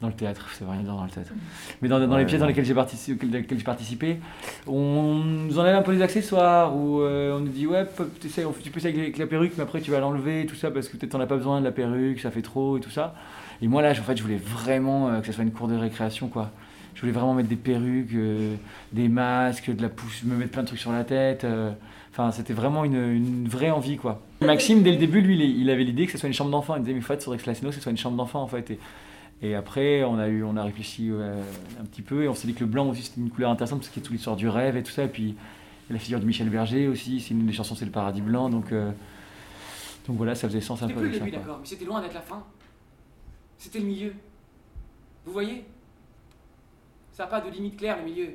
dans le théâtre, veut rien dans le théâtre. Mais dans, dans les pièces dans lesquelles j'ai participé, j'ai on nous enlève un peu les accessoires, ou euh, on nous dit ouais, tu peux essayer avec, la perruque, mais après tu vas l'enlever, tout ça, parce que peut-être t'en as pas besoin de la perruque, ça fait trop et tout ça. Et moi là, en fait, je voulais vraiment euh, que ça soit une cour de récréation, quoi. Je voulais vraiment mettre des perruques, euh, des masques, de la pousse, me mettre plein de trucs sur la tête. euh, Enfin, c'était vraiment une, une vraie envie, quoi. Maxime, dès le début, lui, il, avait l'idée que ce soit une chambre d'enfant. Il disait, mais en fait, faudrait que la scéno, ce soit une chambre d'enfant, en fait. Et, et après, on a, eu, on a réfléchi euh, un petit peu et on s'est dit que le blanc aussi, c'était une couleur intéressante parce qu'il y a toute l'histoire du rêve et tout ça. Et puis, la figure de Michel Berger aussi, c'est une des chansons, c'est le paradis blanc. Donc, euh, donc voilà, ça faisait sens un C'était peu plus le début, d'accord, mais c'était loin d'être la fin. C'était le milieu. Vous voyez? Ça n'a pas de limite claire, le milieu.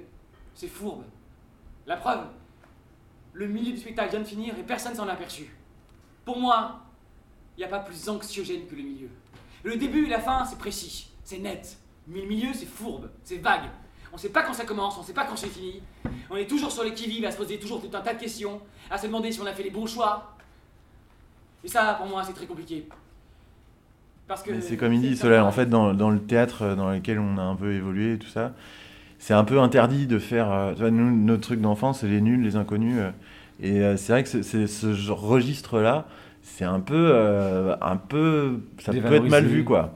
C'est fourbe. La preuve Le milieu du spectacle vient de finir et personne s'en a aperçu. Pour moi, il n'y a pas plus anxiogène que le milieu. Le début et la fin, c'est précis, c'est net. Mais le milieu, c'est fourbe, c'est vague. On ne sait pas quand ça commence, on ne sait pas quand c'est fini. On est toujours sur les qui-vive à se poser toujours tout un tas de questions, à se demander si on a fait les bons choix. Et ça, pour moi, c'est très compliqué. Parce que. C'est comme il dit, Solal, en fait, dans, dans le théâtre euh, dans lequel on a un peu évolué et tout ça, c'est un peu interdit de faire. euh, nous, notre truc d'enfance, c'est les nuls, les inconnus. euh, et euh, c'est vrai que ce registre-là, c'est un peu. euh, un peu ça peut être mal vu, quoi.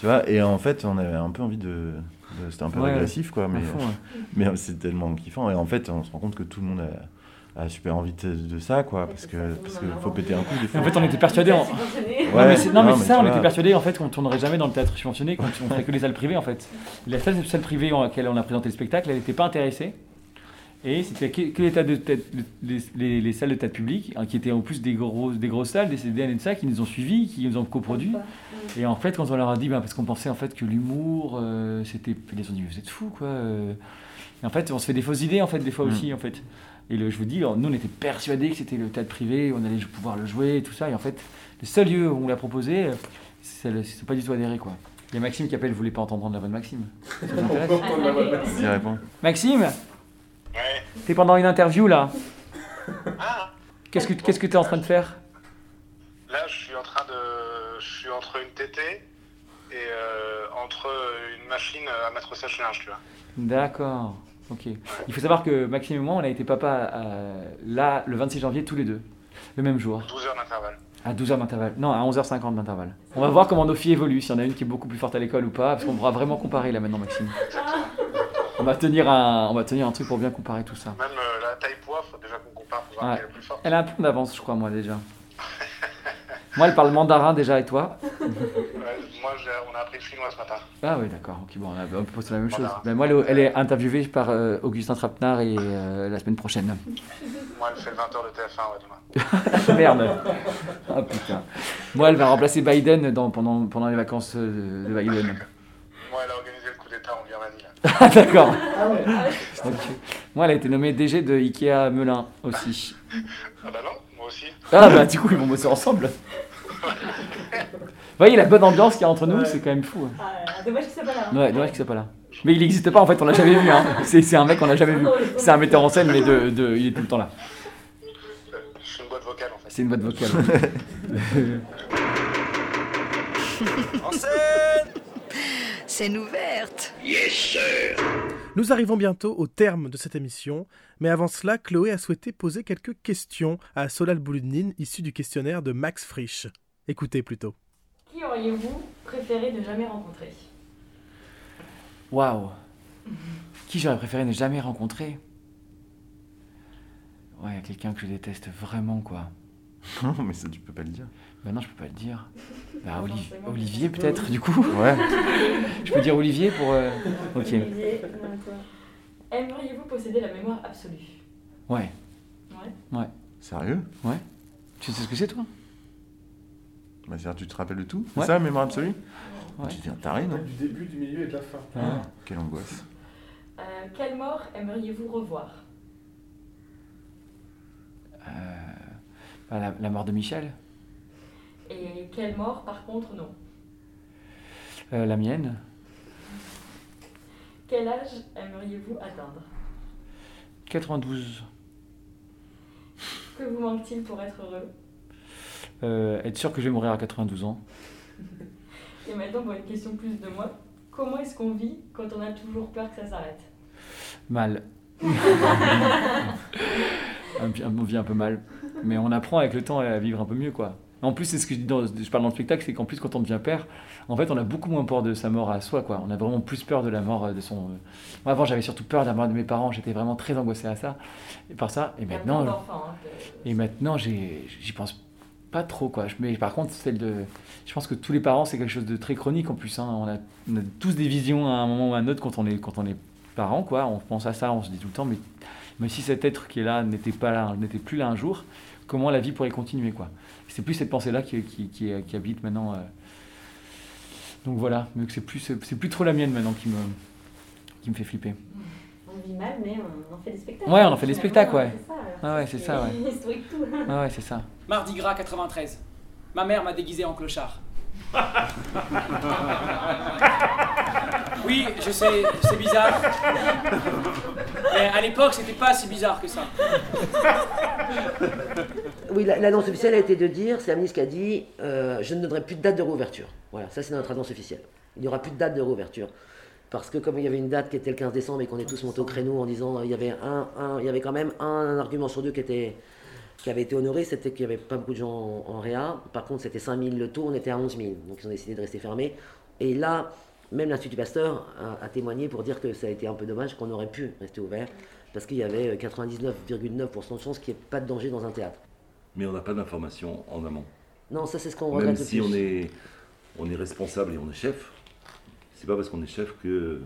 Tu vois, et en fait, on avait un peu envie de. de- C'était un peu Ouais, régressif, quoi. Mais, fond, ouais. mais euh, c'est tellement kiffant. Et en fait, on se rend compte que tout le monde a, a super envie de, de ça, quoi. Parce que parce qu'il faut péter un coup, des fois. en fait, on était persuadés. En... Ouais, non, mais c'est non, mais non, c'est mais ça, on vois. était persuadés en fait qu'on tournerait jamais dans le théâtre subventionné, qu'on on ferait que les salles privées en fait. La seule salle privée en laquelle on a présenté le spectacle, elle n'était pas intéressée. Et c'était que, les, tas de tête- les, les- les salles de théâtre public, hein, qui étaient en plus des, grosses des grosses salles, des CDN et de ça, qui nous ont suivis, qui nous ont coproduit. Et en fait, quand on leur a dit, ben, parce qu'on pensait en fait que l'humour, euh, c'était. Ils ont dit, vous êtes fous quoi. euh. Et en fait, on se fait des fausses idées en fait, des fois Mm. aussi en fait. Et le, je vous dis, alors, nous on était persuadés que c'était le théâtre privé, on allait pouvoir le jouer et tout ça. Et en fait, le seul lieu où on l'a proposé, c'est pas du tout adhéré quoi. Il y a Maxime qui appelle, vous voulez pas entendre la voix de Maxime? Ça vous intéresse? Entendre la voix de Maxime? T'es pendant une interview là. Qu'est-ce que qu'est-ce que t'es en train de faire? Là, je suis en train de. Je suis entre une TT et euh, entre une machine à mettre au sèche-linge, tu vois. D'accord. Ok. Il faut savoir que Maxime et moi, on a été papa euh, là le 26 janvier tous les deux, le même jour. 12 heures d'intervalle. À 12h d'intervalle. Non, à 11h50 d'intervalle. On va voir comment nos filles évoluent, s'il y en a une qui est beaucoup plus forte à l'école ou pas, parce qu'on pourra vraiment comparer là maintenant, Maxime. On va tenir un, on va tenir un truc pour bien comparer tout ça. Même euh, la taille poids, faut déjà qu'on compare pour voir Ouais. qui est le plus fort. Elle a un peu d'avance, je crois, moi déjà. moi, elle parle mandarin déjà, et toi Ouais, moi, on a appris le chinois ce matin. Ah oui, d'accord. Ok, bon, on, a, on peut poster la même chose. Ben, moi, elle, elle est interviewée par euh, Augustin Trapenard et euh, la semaine prochaine. Moi, elle fait le 20h de TF1 ouais, demain. Merde. Ah putain. Moi, elle va remplacer Biden dans, pendant, pendant les vacances de Biden. Moi, elle a organisé Ah, d'accord. Ok. Moi, elle a été nommée DG de Ikea Melun aussi. Ah bah non, moi aussi. Ah bah du coup, ils vont bosser ensemble. Vous voyez la bonne ambiance qu'il y a entre nous, c'est quand même fou. hein. Ah, dommage qu'il soit pas là. hein. Ouais, dommage qu'il soit pas là. Mais il n'existe pas en fait, on l'a jamais vu. Hein. C'est c'est un mec qu'on n'a jamais vu. C'est un metteur en scène, mais de, de- il est tout le temps là. Je suis une boîte vocale en fait. C'est une boîte vocale. En scène Scène ouverte. Yes, sir. Nous arrivons bientôt au terme de cette émission, mais avant cela, Chloé a souhaité poser quelques questions à Solal Bouloudnine, issu du questionnaire de Max Frisch. Écoutez plutôt. Qui auriez-vous préféré ne jamais rencontrer? Waouh. Qui j'aurais préféré ne jamais rencontrer? Ouais, quelqu'un que je déteste vraiment, quoi. Non, mais ça, tu peux pas le dire. Bah non, je peux pas le dire. Bah, Oli-. Olivier, peut-être, du coup Ouais. Je peux dire Olivier pour. euh, Ok. Olivier. Aimeriez-vous posséder la mémoire absolue? Ouais. Ouais. Ouais. Sérieux? Ouais. Tu sais ce que c'est, toi? Bah, c'est-à-dire, tu te rappelles de tout? Ouais. C'est ça, mémoire absolue? Ouais. Tu deviens taré, non? Du début, du milieu et de la fin. Ah, Quelle angoisse. Euh, Quelle mort aimeriez-vous revoir? Euh, bah, la, la mort de Michel Et quelle mort, par contre, non Euh, La mienne Quel âge aimeriez-vous atteindre? 92. Que vous manque-t-il pour être heureux? Euh, être sûr que je vais mourir à 92 ans Et maintenant, pour une question plus de moi. Comment est-ce qu'on vit quand on a toujours peur que ça s'arrête? Mal. On vit un peu mal. Mais on apprend avec le temps à vivre un peu mieux, quoi. En plus, c'est ce que je dis dans, je parle dans le spectacle, c'est qu'en plus, quand on devient père, en fait, on a beaucoup moins peur de sa mort à soi, quoi. On a vraiment plus peur de la mort euh, de son. euh, Moi, avant, j'avais surtout peur de la mort de mes parents. J'étais vraiment très angoissé à ça, et par ça. Et maintenant, hein, et maintenant, j'y pense pas trop, quoi. Mais par contre, celle de, je pense que tous les parents, c'est quelque chose de très chronique en plus. hein. On, a, on a tous des visions à un moment ou à un autre quand on est, quand on est parent, quoi. On pense à ça, on se dit tout le temps, mais, mais si cet être qui est là n'était pas là, n'était plus là un jour, comment la vie pourrait continuer, quoi? C'est plus cette pensée-là qui, qui, qui, qui habite maintenant. euh. Donc voilà, mais c'est plus, c'est plus trop la mienne maintenant qui me, qui me fait flipper. On vit mal, mais on en fait des spectacles. Ouais, on en fait des spectacles, ouais. c'est ça, alors. Ah ouais, c'est ça, ouais. Ah ouais, c'est ça. Mardi gras 93. Ma mère m'a déguisé en clochard. Oui, je sais, c'est bizarre. Mais à l'époque, c'était pas si bizarre que ça. Oui, la- l'annonce officielle a été de dire, c'est la ministre qui a dit, euh, je ne donnerai plus de date de réouverture. Voilà, ça c'est notre annonce officielle. Il n'y aura plus de date de réouverture. Parce que comme il y avait une date qui était le 15 décembre et qu'on est tous montés au créneau en disant, euh, il y avait, un, un- il y avait quand même un, argument sur deux qui, était, qui avait été honoré, c'était qu'il n'y avait pas beaucoup de gens en, en réa. Par contre, c'était 5000 le taux, on était à 11 000. Donc ils ont décidé de rester fermés. Et là, même l'Institut Pasteur a, a témoigné pour dire que ça a été un peu dommage qu'on aurait pu rester ouvert. Parce qu'il y avait euh, 99,9% de chances qu'il n'y ait pas de danger dans un théâtre. Mais on n'a pas d'informations en amont. Non, ça c'est ce qu'on Même regrette le si plus. on est, on est responsable et on est chef, c'est pas parce qu'on est chef que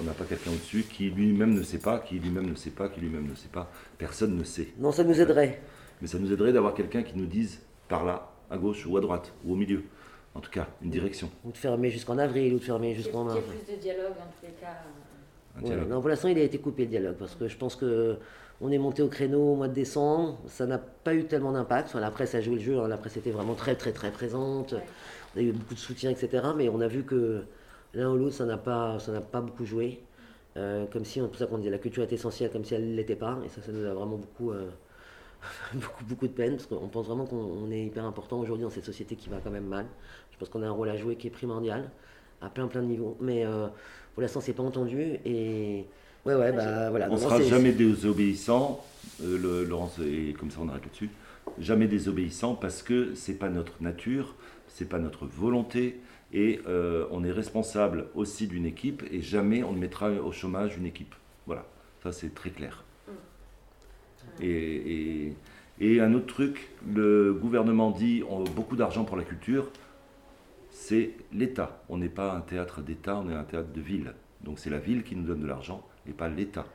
on n'a pas quelqu'un au-dessus qui lui-même ne sait pas, qui lui-même ne sait pas, qui lui-même ne sait pas. Personne ne sait. Non, ça nous aiderait. Mais ça nous aiderait d'avoir quelqu'un qui nous dise par là, à gauche ou à droite, ou au milieu. En tout cas, une direction. Ou de fermer jusqu'en avril, ou de fermer Il y a jusqu'en mars. plus de dialogue en tous les cas. Un Ouais, non, pour l'instant, il a été coupé le dialogue parce que je pense que on est monté au créneau au mois de décembre. Ça n'a pas eu tellement d'impact. Enfin, la presse a joué le jeu. hein. La presse était vraiment très, très, très présente. On a eu beaucoup de soutien, etc. Mais on a vu que l'un ou l'autre, ça n'a pas, ça n'a pas beaucoup joué. Euh, comme si, c'est pour ça qu'on disait la culture est essentielle, comme si elle ne l'était pas. Et ça, ça nous a vraiment beaucoup, euh, beaucoup, beaucoup de peine parce qu'on pense vraiment qu'on on est hyper important aujourd'hui dans cette société qui va quand même mal. Je pense qu'on a un rôle à jouer qui est primordial à plein, plein de niveaux. Mais euh, pour l'instant, c'est pas entendu. Et ouais, ouais, bah voilà. On Non, sera jamais désobéissants, euh, le- Laurence, et comme ça on arrête là-dessus, jamais désobéissants parce que c'est pas notre nature, c'est pas notre volonté, et euh, on est responsable aussi d'une équipe, et jamais on ne mettra au chômage une équipe. Voilà, ça c'est très clair. Et, et- et un autre truc, le gouvernement dit on a beaucoup d'argent pour la culture, c'est l'État. On n'est pas un théâtre d'État, on est un théâtre de ville. Donc c'est la ville qui nous donne de l'argent et pas l'État.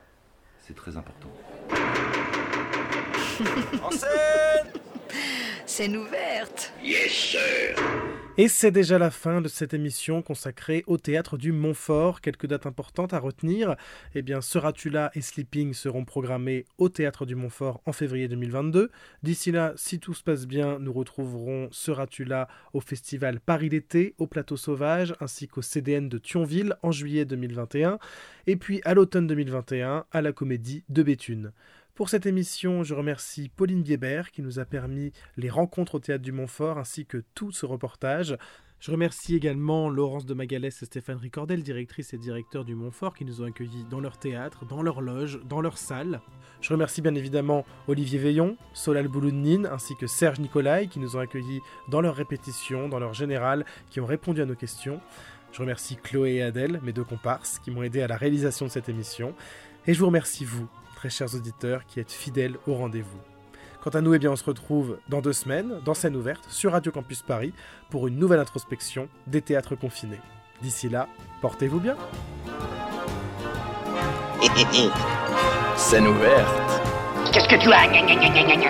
C'est très important. En scène Scène ouverte Yes, sir. Et c'est déjà la fin de cette émission consacrée au théâtre du Montfort. Quelques dates importantes à retenir. Eh bien, Seras-tu et Sleeping seront programmés au théâtre du Montfort en février 2022. D'ici là, si tout se passe bien, nous retrouverons Seras-tu au festival Paris l'été, au Plateau Sauvage, ainsi qu'au CDN de Thionville en juillet 2021. Et puis à l'automne 2021, à la Comédie de Béthune. Pour cette émission, je remercie Pauline Biébert qui nous a permis les rencontres au théâtre du Montfort ainsi que tout ce reportage. Je remercie également Laurence de Magalès et Stéphane Ricordel, directrice et directeur du Montfort, qui nous ont accueillis dans leur théâtre, dans leur loge, dans leur salle. Je remercie bien évidemment Olivier Veillon, Solal Bouloudnine, ainsi que Serge Nicolai, qui nous ont accueillis dans leurs répétitions, dans leur général, qui ont répondu à nos questions. Je remercie Chloé et Adèle, mes deux comparses, qui m'ont aidé à la réalisation de cette émission. Et je vous remercie vous, très chers auditeurs, qui êtes fidèles au rendez-vous. Quant à nous, eh bien, on se retrouve dans deux semaines, dans scène ouverte, sur Radio Campus Paris, pour une nouvelle introspection des théâtres confinés. D'ici là, portez-vous bien. Scène ouverte. Qu'est-ce que tu as?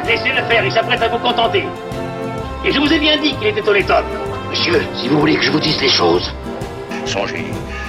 Laissez-le faire, il s'apprête à vous contenter. Et je vous ai bien dit qu'il était honnête homme. Monsieur, si vous voulez que je vous dise les choses, songez,